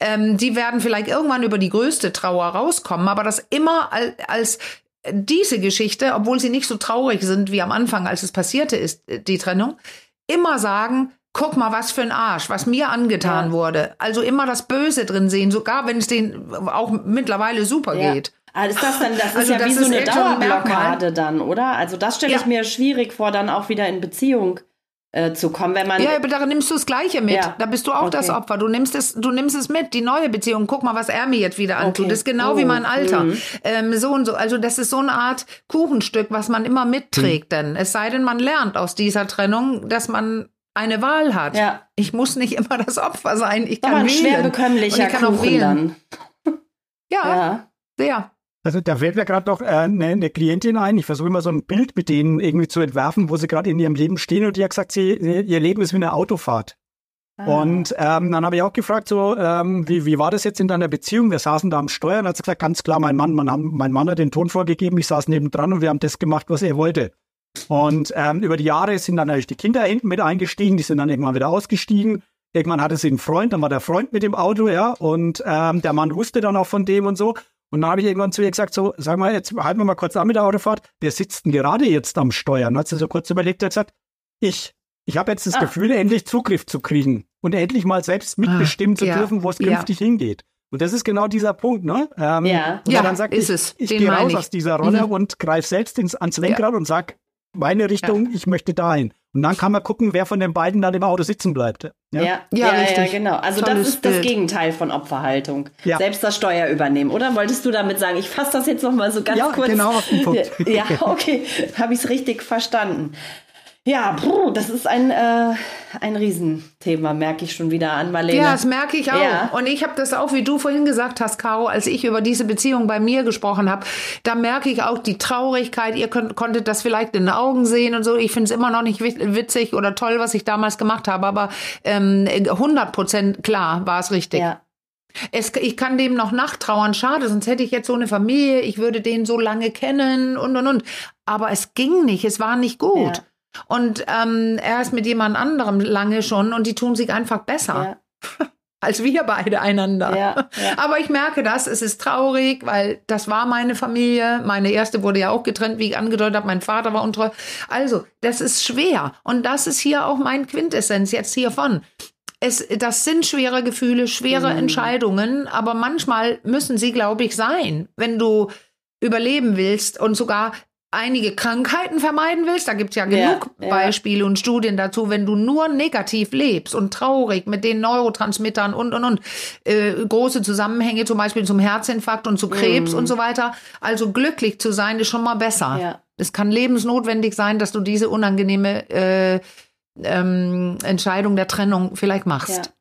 Speaker 2: Ähm, die werden vielleicht irgendwann über die größte Trauer rauskommen, aber das immer als, als diese Geschichte, obwohl sie nicht so traurig sind wie am Anfang, als es passierte ist, äh, die Trennung, immer sagen, guck mal, was für ein Arsch, was mir angetan ja. wurde. Also immer das Böse drin sehen, sogar wenn es denen auch mittlerweile super ja. geht.
Speaker 1: Ah, ist das dann, das also ist ja das wie so eine Dauerblockade dann, oder? Also das stelle ich ja. mir schwierig vor, dann auch wieder in Beziehung äh, zu kommen, wenn man.
Speaker 2: Ja, aber da nimmst du das Gleiche mit. Ja. Da bist du auch okay. das Opfer. Du nimmst es, du nimmst es mit, die neue Beziehung. Guck mal, was er mir jetzt wieder antut. Okay. Das ist genau oh. wie mein Alter. Mhm. Ähm, so und so. Also das ist so eine Art Kuchenstück, was man immer mitträgt. Mhm. Denn es sei denn, man lernt aus dieser Trennung, dass man eine Wahl hat. Ja. Ich muss nicht immer das Opfer sein. Ich kann wählen. schwer
Speaker 1: bekömmlicher
Speaker 2: ich kann Kuchen auch wählen. Dann. ja, ja, sehr.
Speaker 3: Also da fällt mir gerade noch äh, eine, eine Klientin ein. Ich versuche immer so ein Bild mit denen irgendwie zu entwerfen, wo sie gerade in ihrem Leben stehen und die hat gesagt, sie, ihr Leben ist wie eine Autofahrt. Ah. Und ähm, dann habe ich auch gefragt, so, ähm, wie, wie war das jetzt in deiner Beziehung? Wir saßen da am Steuer und hat sie gesagt, ganz klar, mein Mann, mein, mein Mann hat den Ton vorgegeben, ich saß nebendran und wir haben das gemacht, was er wollte. Und ähm, über die Jahre sind dann natürlich die Kinder hinten mit eingestiegen, die sind dann irgendwann wieder ausgestiegen. Irgendwann hatte sie einen Freund, dann war der Freund mit dem Auto, ja, und ähm, der Mann wusste dann auch von dem und so. Und dann habe ich irgendwann zu ihr gesagt, so, sag mal, jetzt halten wir mal kurz an mit der Autofahrt. Wer sitzt denn gerade jetzt am Steuer? Und hat sie so kurz überlegt und gesagt, ich. Ich habe jetzt das ah. Gefühl, endlich Zugriff zu kriegen und endlich mal selbst mitbestimmen ah, zu ja, dürfen, wo es künftig ja. hingeht. Und das ist genau dieser Punkt, ne?
Speaker 2: Ähm, ja, ja dann sagt, ist
Speaker 3: ich,
Speaker 2: es.
Speaker 3: Ich gehe raus ich. aus dieser Rolle mhm. und greife selbst ins, ans Lenkrad ja. und sag, meine Richtung, ich möchte dahin. Und dann kann man gucken, wer von den beiden dann im Auto sitzen bleibt.
Speaker 1: Ja, ja, ja, ja, ja genau. Also Tolles das ist Bild. das Gegenteil von Opferhaltung. Ja. Selbst das Steuer übernehmen, oder? Wolltest du damit sagen, ich fasse das jetzt noch mal so ganz ja, kurz.
Speaker 3: genau auf den Punkt.
Speaker 1: Ja, okay, habe ich es richtig verstanden. Ja, bruh, das ist ein, äh, ein Riesenthema, merke ich schon wieder an Marlene.
Speaker 2: Ja, das merke ich auch. Ja. Und ich habe das auch, wie du vorhin gesagt hast, Caro, als ich über diese Beziehung bei mir gesprochen habe, da merke ich auch die Traurigkeit. Ihr könnt, konntet das vielleicht in den Augen sehen und so. Ich finde es immer noch nicht witzig oder toll, was ich damals gemacht habe, aber ähm, 100 Prozent klar war es richtig. Ja. Es, ich kann dem noch nachtrauern, schade, sonst hätte ich jetzt so eine Familie, ich würde den so lange kennen und und und. Aber es ging nicht, es war nicht gut. Ja. Und ähm, er ist mit jemand anderem lange schon und die tun sich einfach besser. Ja. Als wir beide einander. Ja, ja. Aber ich merke das, es ist traurig, weil das war meine Familie. Meine erste wurde ja auch getrennt, wie ich angedeutet habe. Mein Vater war untreu. Also, das ist schwer. Und das ist hier auch mein Quintessenz jetzt hiervon. Es, das sind schwere Gefühle, schwere mhm. Entscheidungen, aber manchmal müssen sie, glaube ich, sein, wenn du überleben willst und sogar einige Krankheiten vermeiden willst, da gibt es ja genug ja, Beispiele ja. und Studien dazu, wenn du nur negativ lebst und traurig mit den Neurotransmittern und und und äh, große Zusammenhänge zum Beispiel zum Herzinfarkt und zu Krebs mm. und so weiter. Also glücklich zu sein ist schon mal besser. Ja. Es kann lebensnotwendig sein, dass du diese unangenehme äh, ähm, Entscheidung der Trennung vielleicht machst.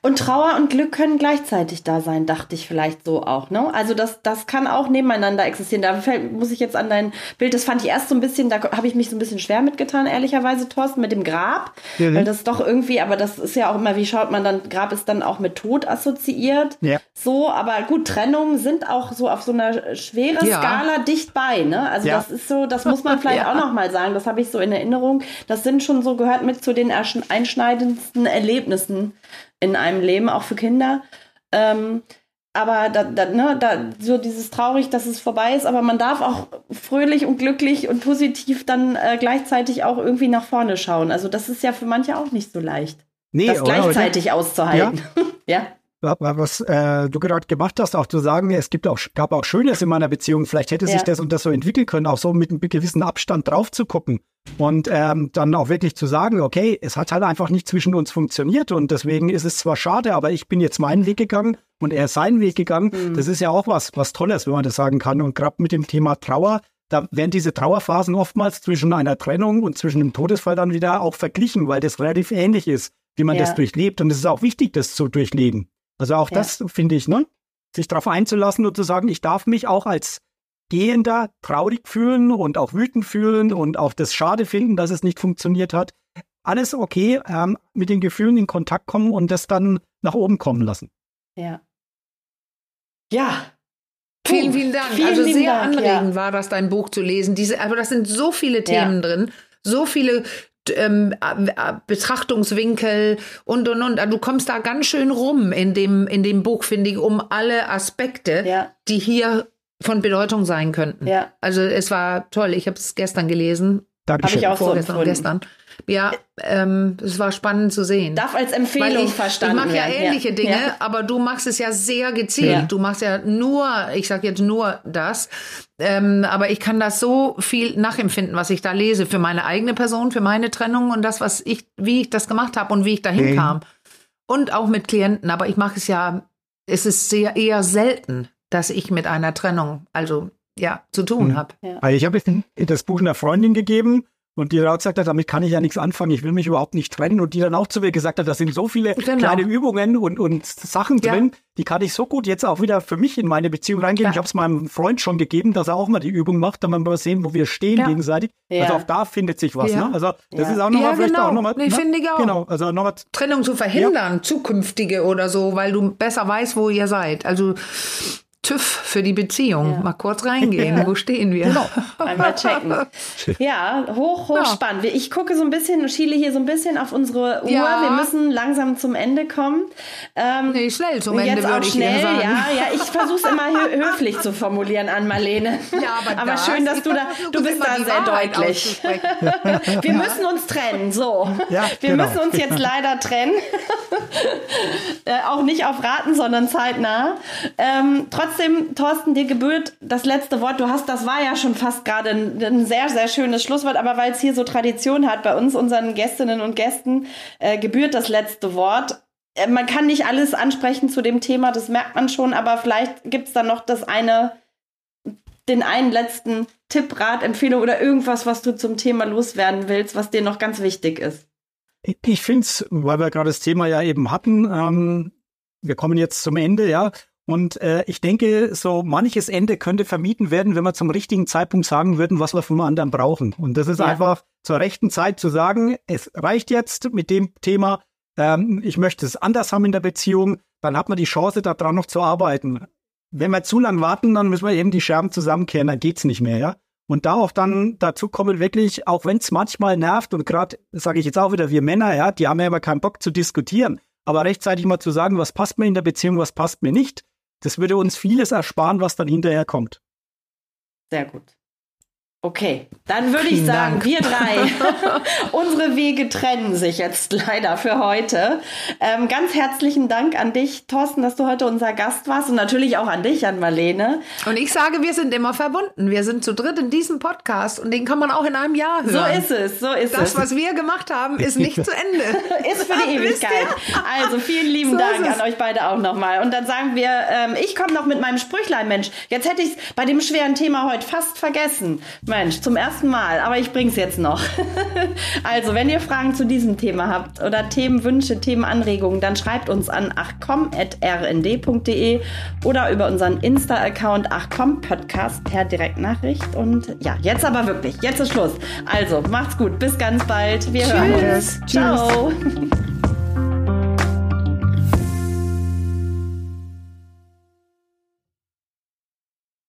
Speaker 1: Und Trauer und Glück können gleichzeitig da sein, dachte ich vielleicht so auch. Ne? Also das, das kann auch nebeneinander existieren. Da fällt, muss ich jetzt an dein Bild, das fand ich erst so ein bisschen, da habe ich mich so ein bisschen schwer mitgetan, ehrlicherweise, Thorsten, mit dem Grab. Mhm. Weil das doch irgendwie, aber das ist ja auch immer, wie schaut man dann, Grab ist dann auch mit Tod assoziiert. Ja. So, aber gut, Trennungen sind auch so auf so einer schweren ja. Skala dicht bei. Ne? Also ja. das ist so, das muss man vielleicht ja. auch nochmal sagen, das habe ich so in Erinnerung. Das sind schon so, gehört mit zu den einschneidendsten Erlebnissen in einem Leben, auch für Kinder. Ähm, aber da, da, ne, da, so dieses traurig, dass es vorbei ist, aber man darf auch fröhlich und glücklich und positiv dann äh, gleichzeitig auch irgendwie nach vorne schauen. Also das ist ja für manche auch nicht so leicht. Nee, das gleichzeitig oder? auszuhalten.
Speaker 3: Ja. ja. Was äh, du gerade gemacht hast, auch zu sagen, es gibt auch, gab auch Schönes in meiner Beziehung, vielleicht hätte ja. sich das und das so entwickeln können, auch so mit einem gewissen Abstand drauf zu gucken und ähm, dann auch wirklich zu sagen, okay, es hat halt einfach nicht zwischen uns funktioniert und deswegen ist es zwar schade, aber ich bin jetzt meinen Weg gegangen und er ist seinen Weg gegangen. Mhm. Das ist ja auch was, was Tolles, wenn man das sagen kann. Und gerade mit dem Thema Trauer, da werden diese Trauerphasen oftmals zwischen einer Trennung und zwischen einem Todesfall dann wieder auch verglichen, weil das relativ ähnlich ist, wie man ja. das durchlebt. Und es ist auch wichtig, das zu durchleben. Also auch ja. das finde ich, ne? Sich darauf einzulassen und zu sagen, ich darf mich auch als Gehender traurig fühlen und auch wütend fühlen und auch das schade finden, dass es nicht funktioniert hat. Alles okay, ähm, mit den Gefühlen in Kontakt kommen und das dann nach oben kommen lassen.
Speaker 1: Ja. Ja,
Speaker 2: Vielen, vielen Dank. Vielen also sehr Dank, anregend ja. war das, dein Buch zu lesen. Diese, aber das sind so viele Themen ja. drin, so viele ähm, Betrachtungswinkel und und und. Also du kommst da ganz schön rum in dem, in dem Buch, finde ich, um alle Aspekte, ja. die hier von Bedeutung sein könnten. Ja. Also es war toll. Ich habe es gestern gelesen.
Speaker 3: Dankeschön.
Speaker 1: Habe ich auch
Speaker 2: Vorgestern
Speaker 1: so
Speaker 2: gestern. Ja, ähm, es war spannend zu sehen.
Speaker 1: Darf als Empfehlung
Speaker 2: ich,
Speaker 1: verstanden
Speaker 2: Ich mache ja ähnliche ja. Dinge, ja. aber du machst es ja sehr gezielt. Ja. Du machst ja nur, ich sage jetzt nur das, ähm, aber ich kann das so viel nachempfinden, was ich da lese für meine eigene Person, für meine Trennung und das, was ich, wie ich das gemacht habe und wie ich dahin mhm. kam. Und auch mit Klienten, aber ich mache es ja, es ist sehr eher selten, dass ich mit einer Trennung, also ja, zu tun mhm. habe.
Speaker 3: Ja. Ich habe das Buch einer Freundin gegeben und die auch gesagt hat, damit kann ich ja nichts anfangen, ich will mich überhaupt nicht trennen. Und die dann auch zu mir gesagt hat, da sind so viele genau. kleine Übungen und, und Sachen ja. drin, die kann ich so gut jetzt auch wieder für mich in meine Beziehung reingeben. Ja. Ich habe es meinem Freund schon gegeben, dass er auch mal die Übung macht, dann mal sehen, wo wir stehen ja. gegenseitig. Also auch da findet sich was. Ne? Also das ist auch nochmal vielleicht
Speaker 2: genau.
Speaker 3: auch nochmal.
Speaker 2: Nee, ne? finde ich auch.
Speaker 3: Genau, also
Speaker 2: nochmal. Trennung zu verhindern, zukünftige oder so, weil du besser weißt, wo ihr seid. Also TÜV für die Beziehung. Ja. Mal kurz reingehen. Ja. Wo stehen wir? Genau.
Speaker 1: Einmal checken. Ja, hoch, hoch ja. spannend. Ich gucke so ein bisschen, schiele hier so ein bisschen auf unsere Uhr. Wir müssen langsam zum Ende kommen.
Speaker 2: Ähm, nee, schnell zum Ende würde ich schnell, sagen.
Speaker 1: Ja, ja, ich versuche es immer höflich zu formulieren an Marlene. Ja, aber, aber das, schön, dass du da, du bist da sehr deutlich. wir müssen uns trennen, so. Wir genau. müssen uns jetzt leider trennen. äh, auch nicht auf Raten, sondern zeitnah. Ähm, trotzdem trotzdem, Thorsten, dir gebührt das letzte Wort. Du hast, das war ja schon fast gerade ein, ein sehr, sehr schönes Schlusswort, aber weil es hier so Tradition hat, bei uns, unseren Gästinnen und Gästen, äh, gebührt das letzte Wort. Äh, man kann nicht alles ansprechen zu dem Thema, das merkt man schon, aber vielleicht gibt es dann noch das eine, den einen letzten Tipp, Rat, Empfehlung oder irgendwas, was du zum Thema loswerden willst, was dir noch ganz wichtig ist.
Speaker 3: Ich finde es, weil wir gerade das Thema ja eben hatten, ähm, wir kommen jetzt zum Ende, ja. Und äh, ich denke, so manches Ende könnte vermieden werden, wenn wir zum richtigen Zeitpunkt sagen würden, was wir vom anderen brauchen. Und das ist ja. einfach zur rechten Zeit zu sagen, es reicht jetzt mit dem Thema, ähm, ich möchte es anders haben in der Beziehung, dann hat man die Chance, daran noch zu arbeiten. Wenn wir zu lang warten, dann müssen wir eben die Scherben zusammenkehren, dann geht's nicht mehr, ja. Und da auch dann dazu kommen wirklich, auch wenn es manchmal nervt und gerade, sage ich jetzt auch wieder, wir Männer, ja, die haben ja immer keinen Bock zu diskutieren, aber rechtzeitig mal zu sagen, was passt mir in der Beziehung, was passt mir nicht, das würde uns vieles ersparen, was dann hinterher kommt.
Speaker 1: Sehr gut. Okay, dann würde ich sagen, Dank. wir drei, unsere Wege trennen sich jetzt leider für heute. Ähm, ganz herzlichen Dank an dich, Thorsten, dass du heute unser Gast warst und natürlich auch an dich, an Marlene.
Speaker 2: Und ich sage, wir sind immer verbunden. Wir sind zu dritt in diesem Podcast und den kann man auch in einem Jahr hören.
Speaker 1: So ist es, so ist
Speaker 2: das,
Speaker 1: es.
Speaker 2: Das, was wir gemacht haben, ist nicht zu Ende.
Speaker 1: ist für die Ewigkeit. Also vielen lieben so Dank an euch beide auch nochmal. Und dann sagen wir, ähm, ich komme noch mit meinem Sprüchlein, Mensch. Jetzt hätte ich es bei dem schweren Thema heute fast vergessen. Mensch, zum ersten Mal, aber ich bring's jetzt noch. also, wenn ihr Fragen zu diesem Thema habt oder Themenwünsche, Themenanregungen, dann schreibt uns an achcom.rnd.de oder über unseren Insta-Account achcom-podcast per Direktnachricht. Und ja, jetzt aber wirklich, jetzt ist Schluss. Also, macht's gut, bis ganz bald. Wir Tschüss. hören uns. Ciao.